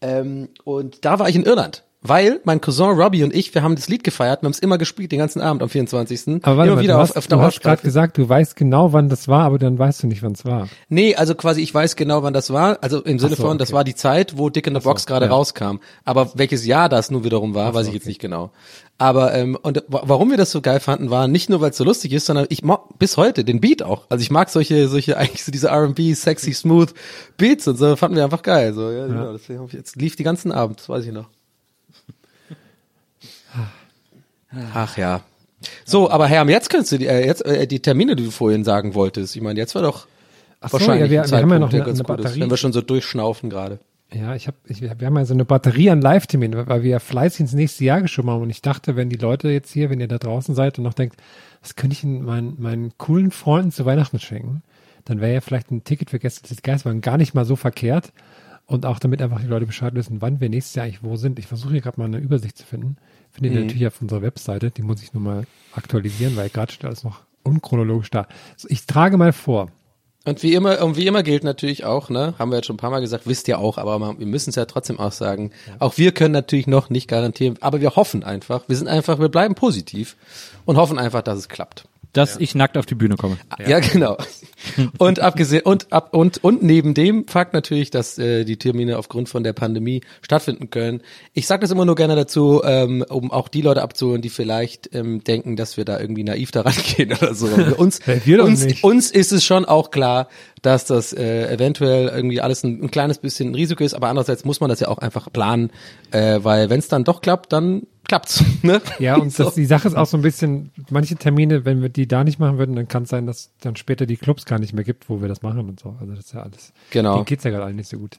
[SPEAKER 3] Ähm, und da war ich in Irland. Weil mein Cousin Robbie und ich, wir haben das Lied gefeiert, wir haben es immer gespielt, den ganzen Abend am 24.
[SPEAKER 5] Aber warte
[SPEAKER 3] immer
[SPEAKER 5] mal,
[SPEAKER 3] wieder
[SPEAKER 5] du
[SPEAKER 3] auf,
[SPEAKER 5] hast,
[SPEAKER 3] auf
[SPEAKER 5] du
[SPEAKER 3] der
[SPEAKER 5] hast gerade gesagt, du weißt genau, wann das war, aber dann weißt du nicht, wann es war.
[SPEAKER 3] Nee, also quasi ich weiß genau, wann das war. Also im Sinne
[SPEAKER 5] so,
[SPEAKER 3] von, das
[SPEAKER 5] okay.
[SPEAKER 3] war die Zeit, wo Dick in the Box gerade
[SPEAKER 5] ja.
[SPEAKER 3] rauskam. Aber welches Jahr das nun wiederum war, weiß ich jetzt nicht genau. Aber ähm, und wa- warum wir das so geil fanden, war nicht nur, weil es so lustig ist, sondern ich mag bis heute den Beat auch. Also ich mag solche, solche eigentlich so diese R&B, sexy, smooth Beats und so fanden wir einfach geil. So ja, genau. Hab ich jetzt lief die ganzen Abend, das weiß ich noch. Ach ja. So, aber Herr, jetzt kannst du die, äh, jetzt äh, die Termine, die du vorhin sagen wolltest. Ich meine, jetzt war doch
[SPEAKER 5] Ach so,
[SPEAKER 3] wahrscheinlich
[SPEAKER 5] ja, wir- wir haben ja noch eine-
[SPEAKER 3] ganz
[SPEAKER 5] eine
[SPEAKER 3] gut ist,
[SPEAKER 5] Batterie.
[SPEAKER 3] wenn wir schon so durchschnaufen gerade.
[SPEAKER 5] Ja, ich habe, wir haben ja so eine Batterie an Live-Terminen, weil wir ja fleißig ins nächste Jahr geschoben haben. Und ich dachte, wenn die Leute jetzt hier, wenn ihr da draußen seid und noch denkt, was könnte ich meinen, meinen coolen Freunden zu Weihnachten schenken, dann wäre ja vielleicht ein Ticket für Gäste des Geistwagen gar nicht mal so verkehrt. Und auch damit einfach die Leute Bescheid wissen, wann wir nächstes Jahr eigentlich wo sind. Ich versuche hier gerade mal eine Übersicht zu finden. Findet ihr natürlich auf unserer Webseite. Die muss ich nur mal aktualisieren, weil gerade steht alles noch unchronologisch da. So, ich trage mal vor.
[SPEAKER 3] Und wie immer, und wie immer gilt natürlich auch, ne, haben wir jetzt schon ein paar Mal gesagt, wisst ihr auch, aber man- wir müssen es ja trotzdem auch sagen. Auch wir können natürlich noch nicht garantieren, aber wir hoffen einfach, wir sind einfach, wir bleiben positiv und hoffen einfach, dass es klappt.
[SPEAKER 4] Dass ich nackt auf die Bühne komme.
[SPEAKER 3] Ja, genau. Und abgesehen und ab und und neben dem Fakt natürlich, dass äh, die Termine aufgrund von der Pandemie stattfinden können. Ich sage das immer nur gerne dazu, ähm, um auch die Leute abzuholen, die vielleicht ähm, denken, dass wir da irgendwie naiv daran gehen oder so. Für uns,
[SPEAKER 5] Hey, wir
[SPEAKER 3] uns,
[SPEAKER 5] nicht.
[SPEAKER 3] uns ist es schon auch klar, dass das äh, eventuell irgendwie alles ein, ein kleines bisschen ein Risiko ist, aber andererseits muss man das ja auch einfach planen, äh, weil wenn es dann doch klappt, dann klappt's. Ne?
[SPEAKER 5] Ja, und das, die Sache ist auch so ein bisschen, manche Termine, wenn wir die da nicht machen würden, dann kann es sein, dass dann später die Clubs gar nicht mehr gibt, wo wir das machen und so. Also das ist ja alles.
[SPEAKER 3] Genau.
[SPEAKER 5] Denen geht's ja gerade allen nicht so gut.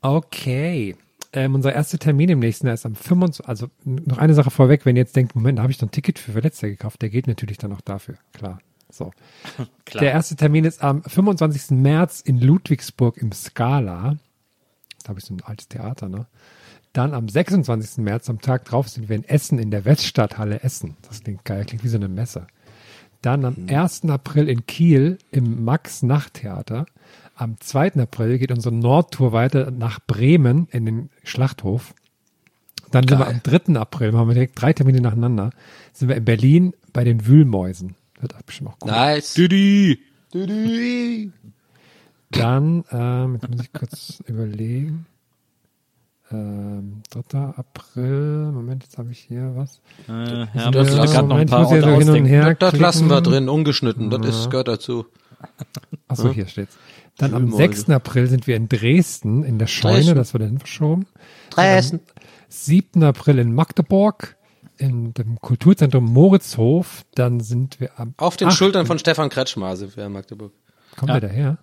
[SPEAKER 5] Okay. Ähm, unser erster Termin im nächsten Jahr ist am 25. Also noch eine Sache vorweg, wenn ihr jetzt denkt, Moment, da habe ich doch ein Ticket für Jahr gekauft, der geht natürlich dann auch dafür. Klar. So.
[SPEAKER 4] Klar.
[SPEAKER 5] Der erste Termin ist am 25. März in Ludwigsburg im Scala. Da habe ich so ein altes Theater, ne? Dann am 26. März, am Tag drauf, sind wir in Essen in der Weststadthalle Essen. Das klingt geil, klingt wie so eine Messe. Dann am 1. April in Kiel im Max Nachttheater. Am 2. April geht unsere Nordtour weiter nach Bremen in den Schlachthof. Dann sind wir am 3. April, machen wir direkt drei Termine nacheinander, sind wir in Berlin bei den Wühlmäusen. Wird auch bestimmt auch gut.
[SPEAKER 3] Nice.
[SPEAKER 4] Didi.
[SPEAKER 5] Dann, ähm, jetzt muss ich kurz überlegen. Ähm, 3. April, Moment, jetzt habe ich hier was.
[SPEAKER 4] Äh,
[SPEAKER 3] Das
[SPEAKER 4] ja, ich
[SPEAKER 3] lassen-
[SPEAKER 4] gerade noch ein paar
[SPEAKER 5] ja
[SPEAKER 4] Orte
[SPEAKER 5] so hin und her
[SPEAKER 3] Das, das lassen wir drin, ungeschnitten. Das ist, gehört dazu.
[SPEAKER 5] Achso, hier steht's. Dann am
[SPEAKER 3] Wühlmäuse.
[SPEAKER 5] 6. April sind wir in Dresden, in der Scheune,
[SPEAKER 3] Dresden.
[SPEAKER 5] das wurde hin verschoben.
[SPEAKER 3] Dresden.
[SPEAKER 5] 7. April in Magdeburg, in dem Kulturzentrum Moritzhof. Dann sind wir am
[SPEAKER 3] Auf den
[SPEAKER 5] 8.
[SPEAKER 3] Schultern von Stefan Kretschmer sind wir in Magdeburg.
[SPEAKER 5] Kommt er daher?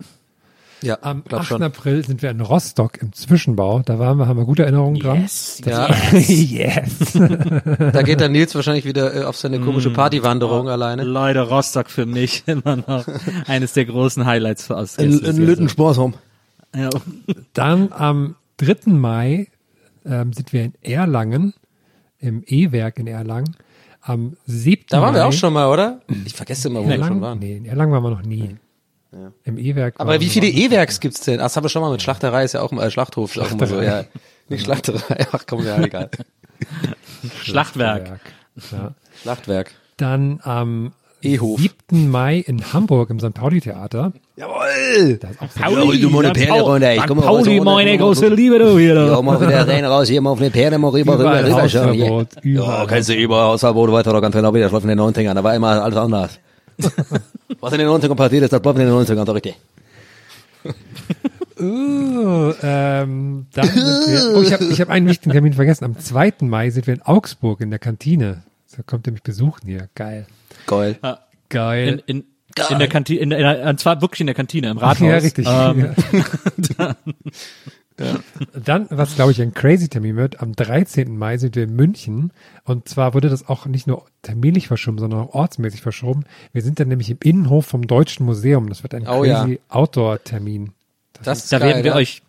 [SPEAKER 3] Ja,
[SPEAKER 5] Am
[SPEAKER 3] glaub
[SPEAKER 5] 8.
[SPEAKER 3] schon.
[SPEAKER 5] April sind wir in Rostock im Zwischenbau. Da waren wir, haben wir gute Erinnerungen dran.
[SPEAKER 4] Yes,
[SPEAKER 3] Ja,
[SPEAKER 5] yes.
[SPEAKER 3] da geht der Nils wahrscheinlich wieder äh, auf seine komische Partywanderung alleine.
[SPEAKER 4] Leute, Rostock für mich immer noch eines der großen Highlights für aus.
[SPEAKER 3] Lüttensporsum.
[SPEAKER 4] Ja.
[SPEAKER 5] Dann am 3. Mai ähm, sind wir in Erlangen, im E-Werk in Erlangen. Am 7.
[SPEAKER 3] Da waren wir
[SPEAKER 5] Mai,
[SPEAKER 3] auch schon mal, oder? Ich vergesse immer, wo wir schon waren.
[SPEAKER 5] Nee, in Erlangen waren wir noch nie. Im E-Werk.
[SPEAKER 3] Aber wie viele E-Werks gibt's denn? Ach, das haben wir schon mal mit Schlachterei, ist ja auch immer, äh, Schlachthof, ist auch immer so, ja. Nicht Schlachterei, ach komm, ja, egal.
[SPEAKER 4] Schlachtwerk.
[SPEAKER 5] Ja.
[SPEAKER 3] Schlachtwerk.
[SPEAKER 5] Dann am
[SPEAKER 3] E-Hof.
[SPEAKER 5] 7. Mai in Hamburg im St. Pauli Theater.
[SPEAKER 3] Jawohl!
[SPEAKER 5] Da ist auch
[SPEAKER 4] Pauli,
[SPEAKER 6] du meine. Perle runter, ich komm mal
[SPEAKER 4] Pauli, meine große
[SPEAKER 6] runter.
[SPEAKER 4] Liebe, du hier.
[SPEAKER 6] Ja, mal wieder rein, raus, hier mal auf eine Perle, mal rüber, rüber,
[SPEAKER 5] Überall
[SPEAKER 6] rüber, schon. Ja, kennst du überall Hausverbot, weiter, da ganz genau wieder, schläft in den 90ern, da war immer alles anders. Was in den 90ern passiert ist, das bleibt in den 90ern, so richtig.
[SPEAKER 5] Uh, ähm, dann sind wir, oh, ich habe ich hab einen wichtigen Termin vergessen. Am 2. Mai sind wir in Augsburg in der Kantine. Da kommt ihr mich besuchen hier. Geil.
[SPEAKER 3] Geil.
[SPEAKER 5] Geil.
[SPEAKER 4] In, in, in der Kantine, in der, und zwar wirklich in der Kantine, im Rathaus.
[SPEAKER 5] ja, richtig.
[SPEAKER 4] Ähm,
[SPEAKER 5] ja. Dann, was glaube ich ein crazy Termin wird, am 13. Mai sind wir in München. Und zwar wurde das auch nicht nur terminlich verschoben, sondern auch ortsmäßig verschoben. Wir sind dann nämlich im Innenhof vom Deutschen Museum. Das wird ein
[SPEAKER 3] Oh
[SPEAKER 5] crazy Outdoor-Termin.
[SPEAKER 3] Das ist
[SPEAKER 4] Da
[SPEAKER 3] geil,
[SPEAKER 4] werden wir
[SPEAKER 3] ja.
[SPEAKER 4] euch,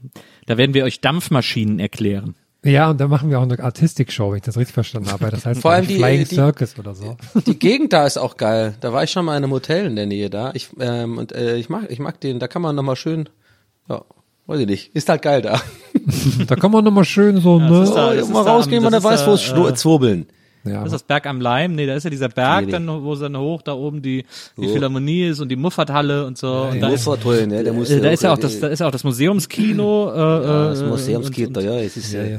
[SPEAKER 4] da werden wir euch Dampfmaschinen erklären.
[SPEAKER 5] Ja, und da machen wir auch eine Artistik-Show, wenn ich das richtig verstanden habe. Das heißt
[SPEAKER 3] Vor allem die-
[SPEAKER 5] Flying
[SPEAKER 3] die-
[SPEAKER 5] Circus oder so.
[SPEAKER 3] Die Gegend da ist auch geil. Da war ich schon mal in einem Hotel in der Nähe da. Ich, ähm, und äh, ich mag, ich mag den. Da kann man nochmal schön, ja, weiß ich nicht. Ist halt geil da.
[SPEAKER 5] Da kann man nochmal schön so,
[SPEAKER 4] das
[SPEAKER 5] ne?
[SPEAKER 4] da-
[SPEAKER 3] Oh, mal
[SPEAKER 4] da
[SPEAKER 3] rausgehen,
[SPEAKER 4] am-
[SPEAKER 3] man da weiß,
[SPEAKER 4] da,
[SPEAKER 3] wo es schlo-
[SPEAKER 4] äh,
[SPEAKER 3] zwirbeln.
[SPEAKER 5] Ja,
[SPEAKER 4] Das ist das Berg am Leim? Nee, da ist ja dieser Berg,
[SPEAKER 3] Nee, nee.
[SPEAKER 4] dann, wo es dann hoch da oben die, die Philharmonie ist und die Muffathalle und so. und da,
[SPEAKER 6] Muss
[SPEAKER 4] ist,
[SPEAKER 6] ne? Der muss
[SPEAKER 4] äh, da ist ja auch
[SPEAKER 6] äh,
[SPEAKER 4] das, da ist ja auch das Museumskino. Äh,
[SPEAKER 6] ja, das
[SPEAKER 4] äh,
[SPEAKER 6] Museumskinder,
[SPEAKER 4] und,
[SPEAKER 6] ja, es ist, äh,
[SPEAKER 5] ja.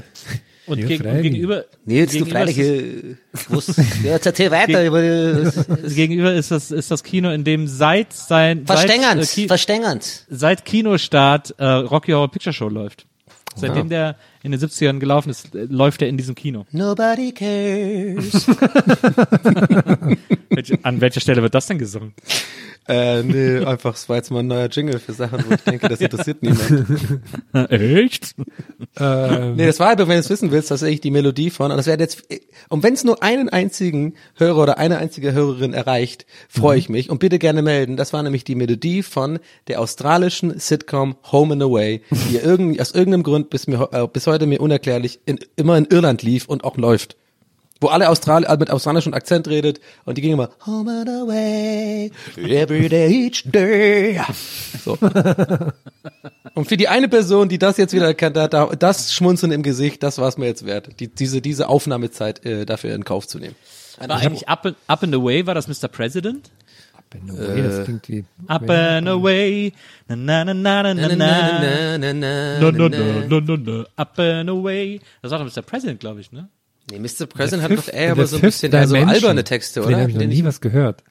[SPEAKER 4] Und,
[SPEAKER 5] Ja,
[SPEAKER 4] gegen, und
[SPEAKER 5] freilich.
[SPEAKER 4] gegenüber.
[SPEAKER 6] Nils, du
[SPEAKER 4] gegenüber ist
[SPEAKER 6] freiliche, was, ja, jetzt erzähl weiter über die,
[SPEAKER 4] das, gegenüber ist das, ist das Kino, in dem seit sein, seit, äh,
[SPEAKER 6] Verstängerns,
[SPEAKER 4] Ki
[SPEAKER 6] Verstängerns.
[SPEAKER 4] seit Kinostart äh, Rocky Horror Picture Show läuft. Seitdem der in den 70ern gelaufen ist, äh, läuft er in diesem Kino.
[SPEAKER 6] Nobody cares.
[SPEAKER 4] An welcher Stelle wird das denn gesungen?
[SPEAKER 3] Äh, nee, einfach, es war jetzt mal ein neuer Jingle für Sachen, wo ich denke, das interessiert niemand.
[SPEAKER 4] Echt?
[SPEAKER 5] Ähm,
[SPEAKER 3] Nee, das war aber, wenn du es wissen willst, tatsächlich die Melodie von, und das wäre jetzt, und wenn es nur einen einzigen Hörer oder eine einzige Hörerin erreicht, freue ich mich und bitte gerne melden. Das war nämlich die Melodie von der australischen Sitcom Home and Away, die irgendwie, aus irgendeinem Grund bis mir, äh, bis heute mir unerklärlich in, immer in Irland lief und auch läuft. Wo alle Australier alle mit australischem Akzent redet und die gingen immer Home and Away, every day, each day. So. Und für die eine Person, die das jetzt wieder erkannt hat, da- das Schmunzeln im Gesicht, das war es mir jetzt wert, die, diese, diese Aufnahmezeit äh, dafür in Kauf zu nehmen.
[SPEAKER 4] War eigentlich Up, and- Up and Away, war das Mr. President?
[SPEAKER 5] nee, das klingt wie.
[SPEAKER 4] Up and Away, na na na na na na na.
[SPEAKER 3] na,
[SPEAKER 4] No, no, no, no, no, no. Up and away. Das war doch Mr. President, glaube ich, ne?
[SPEAKER 3] Nee, Mr. President hat doch eher aber so ein bisschen eher so alberne Texte, oder?
[SPEAKER 5] habe ich noch
[SPEAKER 3] Den
[SPEAKER 5] nie was gehört.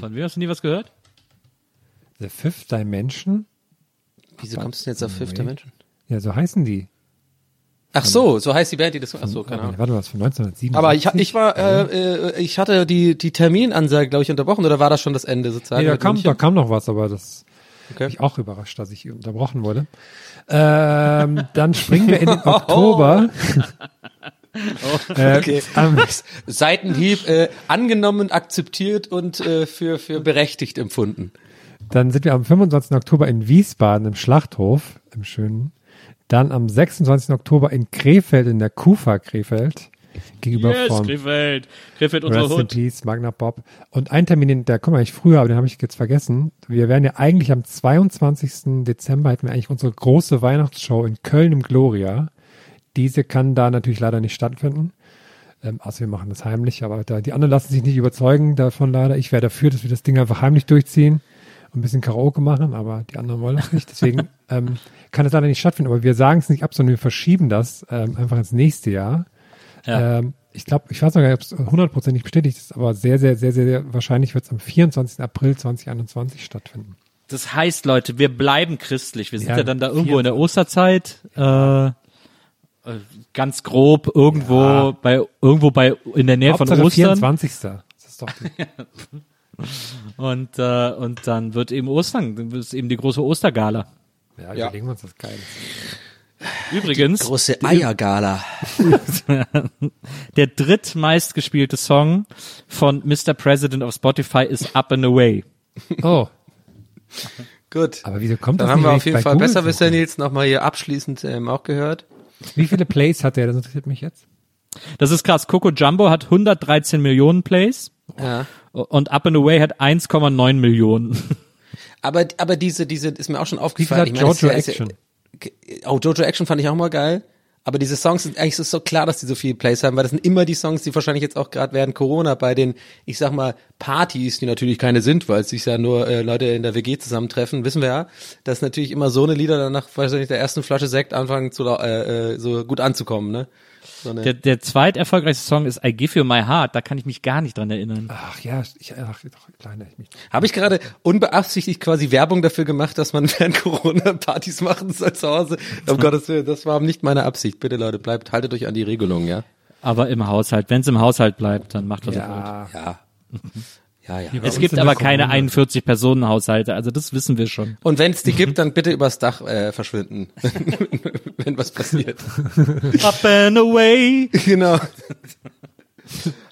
[SPEAKER 4] Von wem hast du nie was gehört?
[SPEAKER 5] The Fifth Dimension?
[SPEAKER 3] Wieso kommst du denn jetzt auf Fifth Dimension?
[SPEAKER 5] Ja, so heißen die.
[SPEAKER 3] Ach so, so heißt die Band, die das, ach so, keine Ahnung.
[SPEAKER 5] Warte mal, was von 1907.
[SPEAKER 3] Aber ich, ich war, äh, äh, ich hatte die, die Terminansage, glaube ich, unterbrochen, oder war das schon das Ende sozusagen?
[SPEAKER 5] Nee, da kam,
[SPEAKER 3] München?
[SPEAKER 5] da kam noch was, aber das
[SPEAKER 3] Okay.
[SPEAKER 5] bin ich auch überrascht, dass ich unterbrochen wurde. Ähm, dann springen wir in den Oktober. äh,
[SPEAKER 3] Okay.
[SPEAKER 5] am,
[SPEAKER 3] Seitenhieb äh, angenommen, akzeptiert und äh, für, für berechtigt empfunden.
[SPEAKER 5] dann sind wir am 25. Oktober in Wiesbaden im Schlachthof, im Schönen. Dann am 26. Oktober in Krefeld, in der Kufa Krefeld. Gegenüber
[SPEAKER 4] Yes,
[SPEAKER 5] von
[SPEAKER 4] Krefeld. Krefeld, unsere
[SPEAKER 5] Rest in. Peace, Magna Bob. Und ein Termin, den- der kommt eigentlich früher, aber den habe ich jetzt vergessen. Wir wären ja eigentlich am 22. Dezember, hätten wir eigentlich unsere große Weihnachtsshow in Köln im Gloria. Diese kann da natürlich leider nicht stattfinden. Ähm, also wir machen das heimlich, aber da, die anderen lassen sich nicht überzeugen davon leider. Ich wäre dafür, dass wir das Ding einfach heimlich durchziehen und ein bisschen Karaoke machen, aber die anderen wollen das nicht. Deswegen ähm, kann es leider nicht stattfinden. Aber wir sagen es nicht ab, sondern wir verschieben das ähm, einfach ins nächste Jahr.
[SPEAKER 4] Ja.
[SPEAKER 5] Ähm, ich glaube, ich weiß noch gar nicht, ob es hundertprozentig bestätigt ist, aber sehr, sehr, sehr, sehr, sehr wahrscheinlich wird es am 24. April 2021 stattfinden.
[SPEAKER 4] Das heißt, Leute, wir bleiben christlich. Wir sind ja,
[SPEAKER 5] Ja,
[SPEAKER 4] dann da irgendwo in der Osterzeit. Äh, ganz grob irgendwo bei irgendwo bei in der Nähe von
[SPEAKER 5] Hauptsache
[SPEAKER 4] Ostern
[SPEAKER 5] 24. Das ist doch die,
[SPEAKER 4] und äh, und dann wird eben Ostern, dann ist eben die große Ostergala.
[SPEAKER 5] ja, überlegen wir uns das geil.
[SPEAKER 4] Übrigens,
[SPEAKER 6] Große Eiergala.
[SPEAKER 4] der drittmeistgespielte Song von Mr. President auf Spotify ist Up and Away.
[SPEAKER 5] Oh,
[SPEAKER 3] Gut.
[SPEAKER 5] aber wieso kommt
[SPEAKER 3] Dann
[SPEAKER 5] das
[SPEAKER 3] haben wir auf jeden Fall
[SPEAKER 5] Google
[SPEAKER 3] besser Nils nochmal hier abschließend ähm, auch gehört.
[SPEAKER 5] Wie viele Plays hat der? Das interessiert mich jetzt.
[SPEAKER 4] Das ist krass. Coco Jumbo hat 113 Millionen Plays
[SPEAKER 3] Ja.
[SPEAKER 4] und Up and Away hat 1,9 Millionen.
[SPEAKER 3] Aber, aber diese, diese ist mir auch schon
[SPEAKER 5] Wie viel
[SPEAKER 3] aufgefallen. Ich meine,
[SPEAKER 5] Jojo
[SPEAKER 3] ist ja-
[SPEAKER 5] Action?
[SPEAKER 3] Oh, Jojo Action fand ich auch mal geil. Aber diese Songs sind eigentlich so klar, dass die so viele Plays haben, weil das sind immer die Songs, die wahrscheinlich jetzt auch gerade während Corona bei den, ich sag mal, Partys, die natürlich keine sind, weil es sich ja nur äh, Leute in der WG zusammentreffen, wissen wir ja, dass natürlich immer so eine Lieder dann nach wahrscheinlich der ersten Flasche Sekt anfangen zu äh, äh, so gut anzukommen, ne? So eine,
[SPEAKER 4] Der, der zweiterfolgreichste Song ist I Give You My Heart. Da kann ich mich gar nicht dran erinnern.
[SPEAKER 5] Ach ja, ich, ach, doch, kleiner, ich mich.
[SPEAKER 3] Habe ich gerade unbeabsichtigt quasi Werbung dafür gemacht, dass man während Corona Partys machen soll zu Hause? Um Gottes Willen, das war nicht meine Absicht. Bitte Leute, bleibt, haltet euch an die Regelung, ja?
[SPEAKER 4] Aber im Haushalt. Wenn es im Haushalt bleibt, dann macht das auch gut.
[SPEAKER 5] Ja,
[SPEAKER 3] Ja. Ja,
[SPEAKER 4] Es gibt aber keine
[SPEAKER 5] Kommune.
[SPEAKER 4] 41 Personen Haushalte, also das wissen wir schon.
[SPEAKER 3] Und wenn es die gibt, dann bitte übers Dach äh, verschwinden, wenn was passiert.
[SPEAKER 4] Up and away.
[SPEAKER 3] genau.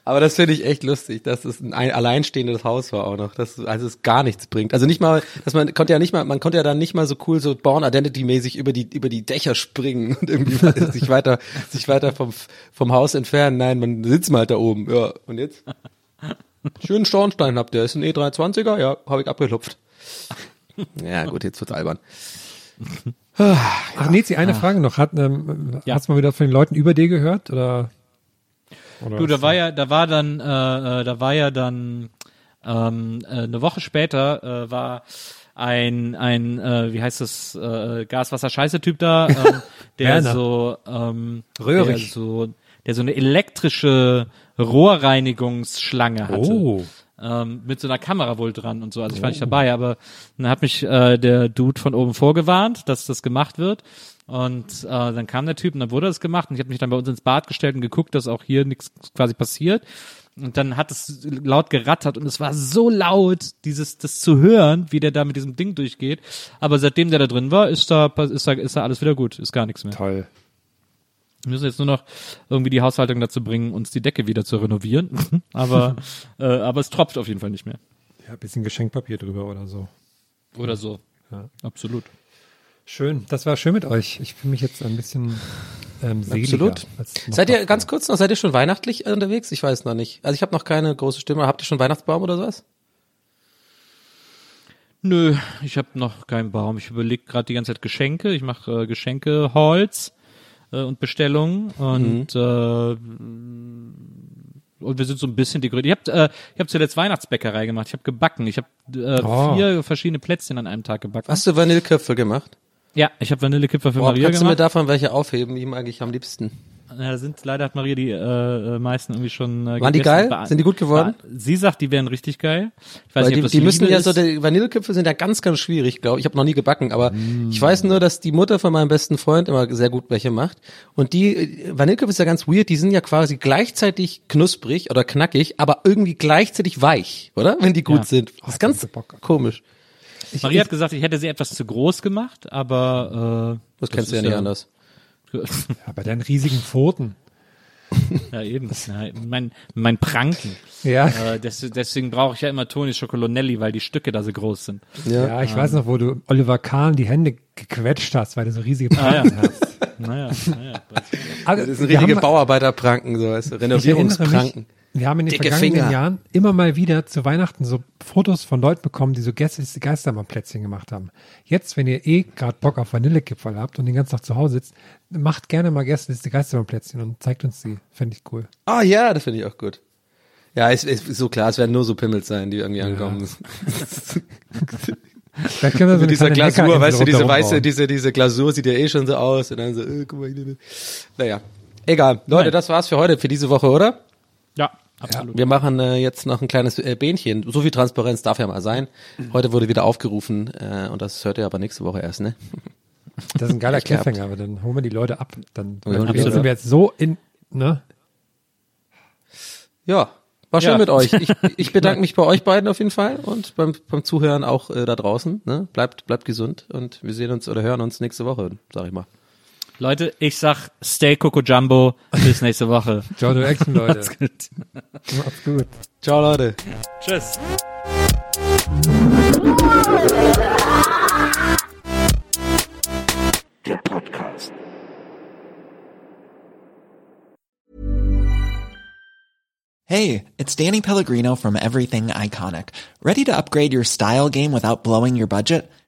[SPEAKER 3] Aber das finde ich echt lustig, dass es ein ein alleinstehendes Haus war auch noch, dass also es gar nichts bringt. Also nicht mal, dass man konnte ja nicht mal, man konnte ja dann nicht mal so cool so Born Identity mäßig über die über die Dächer springen und irgendwie sich weiter sich weiter vom vom Haus entfernen. Nein, man sitzt mal halt da oben. Ja, und jetzt schönen Schornstein habt ihr. Ist ein E320er? Ja, habe ich abgeklopft. Ja, gut, jetzt wird's albern.
[SPEAKER 5] Ach, Nezi, eine Frage noch. Hat, ähm,
[SPEAKER 4] Ja.
[SPEAKER 5] Hast du mal wieder von den Leuten über dir gehört? Oder? oder
[SPEAKER 4] Du, da war ja, da war dann, äh, äh, da war ja dann ähm, äh, eine Woche später äh, war ein ein äh, wie heißt das äh, Gaswasser-Scheiße-Typ da, ähm, der so ähm,
[SPEAKER 5] Röhrig.
[SPEAKER 4] der so der so eine elektrische Rohrreinigungsschlange hatte.
[SPEAKER 5] Oh.
[SPEAKER 4] ähm, mit so einer Kamera wohl dran und so. Also ich war nicht dabei, aber dann hat mich äh, der Dude von oben vorgewarnt, dass das gemacht wird. Und äh, dann kam der Typ und dann wurde das gemacht und ich habe mich dann bei uns ins Bad gestellt und geguckt, dass auch hier nichts quasi passiert. Und dann hat es laut gerattert und es war so laut, dieses das zu hören, wie der da mit diesem Ding durchgeht. Aber seitdem der da drin war, ist da ist da ist da alles wieder gut, ist gar nichts mehr.
[SPEAKER 5] Toll.
[SPEAKER 4] Wir müssen jetzt nur noch irgendwie die Haushaltung dazu bringen, uns die Decke wieder zu renovieren. aber äh, aber es tropft auf jeden Fall nicht mehr.
[SPEAKER 5] Ja, ein bisschen Geschenkpapier drüber oder so.
[SPEAKER 4] Oder so.
[SPEAKER 5] Ja.
[SPEAKER 4] Absolut.
[SPEAKER 5] Schön. Das war schön mit euch. Ich fühle mich jetzt ein bisschen ähm, seliger.
[SPEAKER 3] Absolut. Seid ihr ganz kurz noch, seid ihr schon weihnachtlich unterwegs? Ich weiß noch nicht. Also ich habe noch keine große Stimme. Habt ihr schon Weihnachtsbaum oder sowas?
[SPEAKER 4] Nö, ich habe noch keinen Baum. Ich überlege gerade die ganze Zeit Geschenke. Ich mache äh, Geschenke, Halls äh, und Bestellungen und äh, und wir sind so ein bisschen die Größe. Ich habe äh, ich hab zuletzt Weihnachtsbäckerei gemacht. Ich habe gebacken. Ich habe äh,
[SPEAKER 5] Oh.
[SPEAKER 4] vier verschiedene Plätzchen an einem Tag gebacken.
[SPEAKER 3] Hast du Vanilleköpfe gemacht?
[SPEAKER 4] Ja, ich habe Vanillekipferl für
[SPEAKER 3] Boah,
[SPEAKER 4] Maria
[SPEAKER 3] kannst du mir
[SPEAKER 4] gemacht.
[SPEAKER 3] davon welche aufheben? Die mag ich am liebsten.
[SPEAKER 4] Ja, da sind leider hat Maria die äh, äh, meisten irgendwie schon äh,
[SPEAKER 3] Waren die geil?
[SPEAKER 4] War-
[SPEAKER 3] Sind die gut geworden?
[SPEAKER 4] War, sie sagt, die wären richtig geil. Ich weiß
[SPEAKER 3] Weil
[SPEAKER 4] nicht, ob
[SPEAKER 3] die,
[SPEAKER 4] das
[SPEAKER 3] die müssen ja so, die Vanilleköpfe sind ja ganz, ganz schwierig, glaube ich. Ich habe noch nie gebacken, aber
[SPEAKER 4] Mm.
[SPEAKER 3] ich weiß nur, dass die Mutter von meinem besten Freund immer sehr gut welche macht. Und die äh, Vanilleköpfe ist ja ganz weird, die sind ja quasi gleichzeitig knusprig oder knackig, aber irgendwie gleichzeitig weich, oder? Wenn die gut
[SPEAKER 4] Ja.
[SPEAKER 3] sind. Das ist ganz
[SPEAKER 5] Bock.
[SPEAKER 3] komisch.
[SPEAKER 4] Maria hat gesagt, ich hätte sie etwas zu groß gemacht, aber äh,
[SPEAKER 3] Das, kennst du ja nicht anders.
[SPEAKER 5] Ja, bei deinen riesigen Pfoten.
[SPEAKER 4] ja, eben. Ja, mein, mein Pranken.
[SPEAKER 5] Ja.
[SPEAKER 4] Äh, des, deswegen brauche ich ja immer Toni Schokolonelli, weil die Stücke da so groß sind.
[SPEAKER 5] Ja, ich weiß noch, wo du Oliver Kahn die Hände gequetscht hast, weil du so riesige
[SPEAKER 4] Ah, ja.
[SPEAKER 5] Hast.
[SPEAKER 4] Naja, naja.
[SPEAKER 5] Also,
[SPEAKER 3] Das sind
[SPEAKER 5] wir
[SPEAKER 3] richtige
[SPEAKER 5] haben-
[SPEAKER 3] Bauarbeiterpranken, so weißt du, Renovierungspranken.
[SPEAKER 5] Wir haben in den
[SPEAKER 3] Dicke
[SPEAKER 5] vergangenen
[SPEAKER 3] Finger.
[SPEAKER 5] Jahren immer mal wieder zu Weihnachten so Fotos von Leuten bekommen, die so Geistermann-Plätzchen gemacht haben. Jetzt, wenn ihr eh gerade Bock auf Vanillekipferl habt und den ganzen Tag zu Hause sitzt, macht gerne mal Gästeliste Geistermann-Plätzchen und zeigt uns die. Fände ich cool.
[SPEAKER 3] Ah ja, das finde ich auch gut. Ja, es ist so klar, es werden nur so Pimmels sein, die irgendwie ankommen.
[SPEAKER 5] Vielleicht können wir so
[SPEAKER 3] Mit
[SPEAKER 5] eine
[SPEAKER 3] dieser Glasur, weißt du, diese weiße, diese, diese Glasur sieht ja eh schon so aus und dann so, äh, guck mal, naja. Egal. Leute,
[SPEAKER 4] Nein.
[SPEAKER 3] das war's für heute, für diese Woche, oder?
[SPEAKER 4] Ja, absolut.
[SPEAKER 3] Wir machen äh, jetzt noch ein kleines äh, Bähnchen. So viel Transparenz darf ja mal sein. Heute wurde wieder aufgerufen äh, und das hört ihr aber nächste Woche erst, ne?
[SPEAKER 5] Das ist ein geiler. Cliffhanger, aber dann holen wir die Leute ab. Dann
[SPEAKER 3] Ja,
[SPEAKER 5] sind wir jetzt so in, ne?
[SPEAKER 3] Ja, war schön
[SPEAKER 4] Ja.
[SPEAKER 3] mit euch. Ich, ich bedanke mich bei euch beiden auf jeden Fall und beim, beim Zuhören auch äh, da draußen. Ne? Bleibt, bleibt gesund und wir sehen uns oder hören uns nächste Woche, sag ich mal.
[SPEAKER 4] Leute, ich sag Stay Coco Jumbo. Bis nächste Woche.
[SPEAKER 5] Jono Action, Leute.
[SPEAKER 4] Macht's gut.
[SPEAKER 5] Macht's gut.
[SPEAKER 3] Ciao, Leute.
[SPEAKER 4] Tschüss.
[SPEAKER 2] Der Podcast.
[SPEAKER 7] Hey, it's Danny Pellegrino from Everything Iconic. Ready to upgrade your style game without blowing your budget?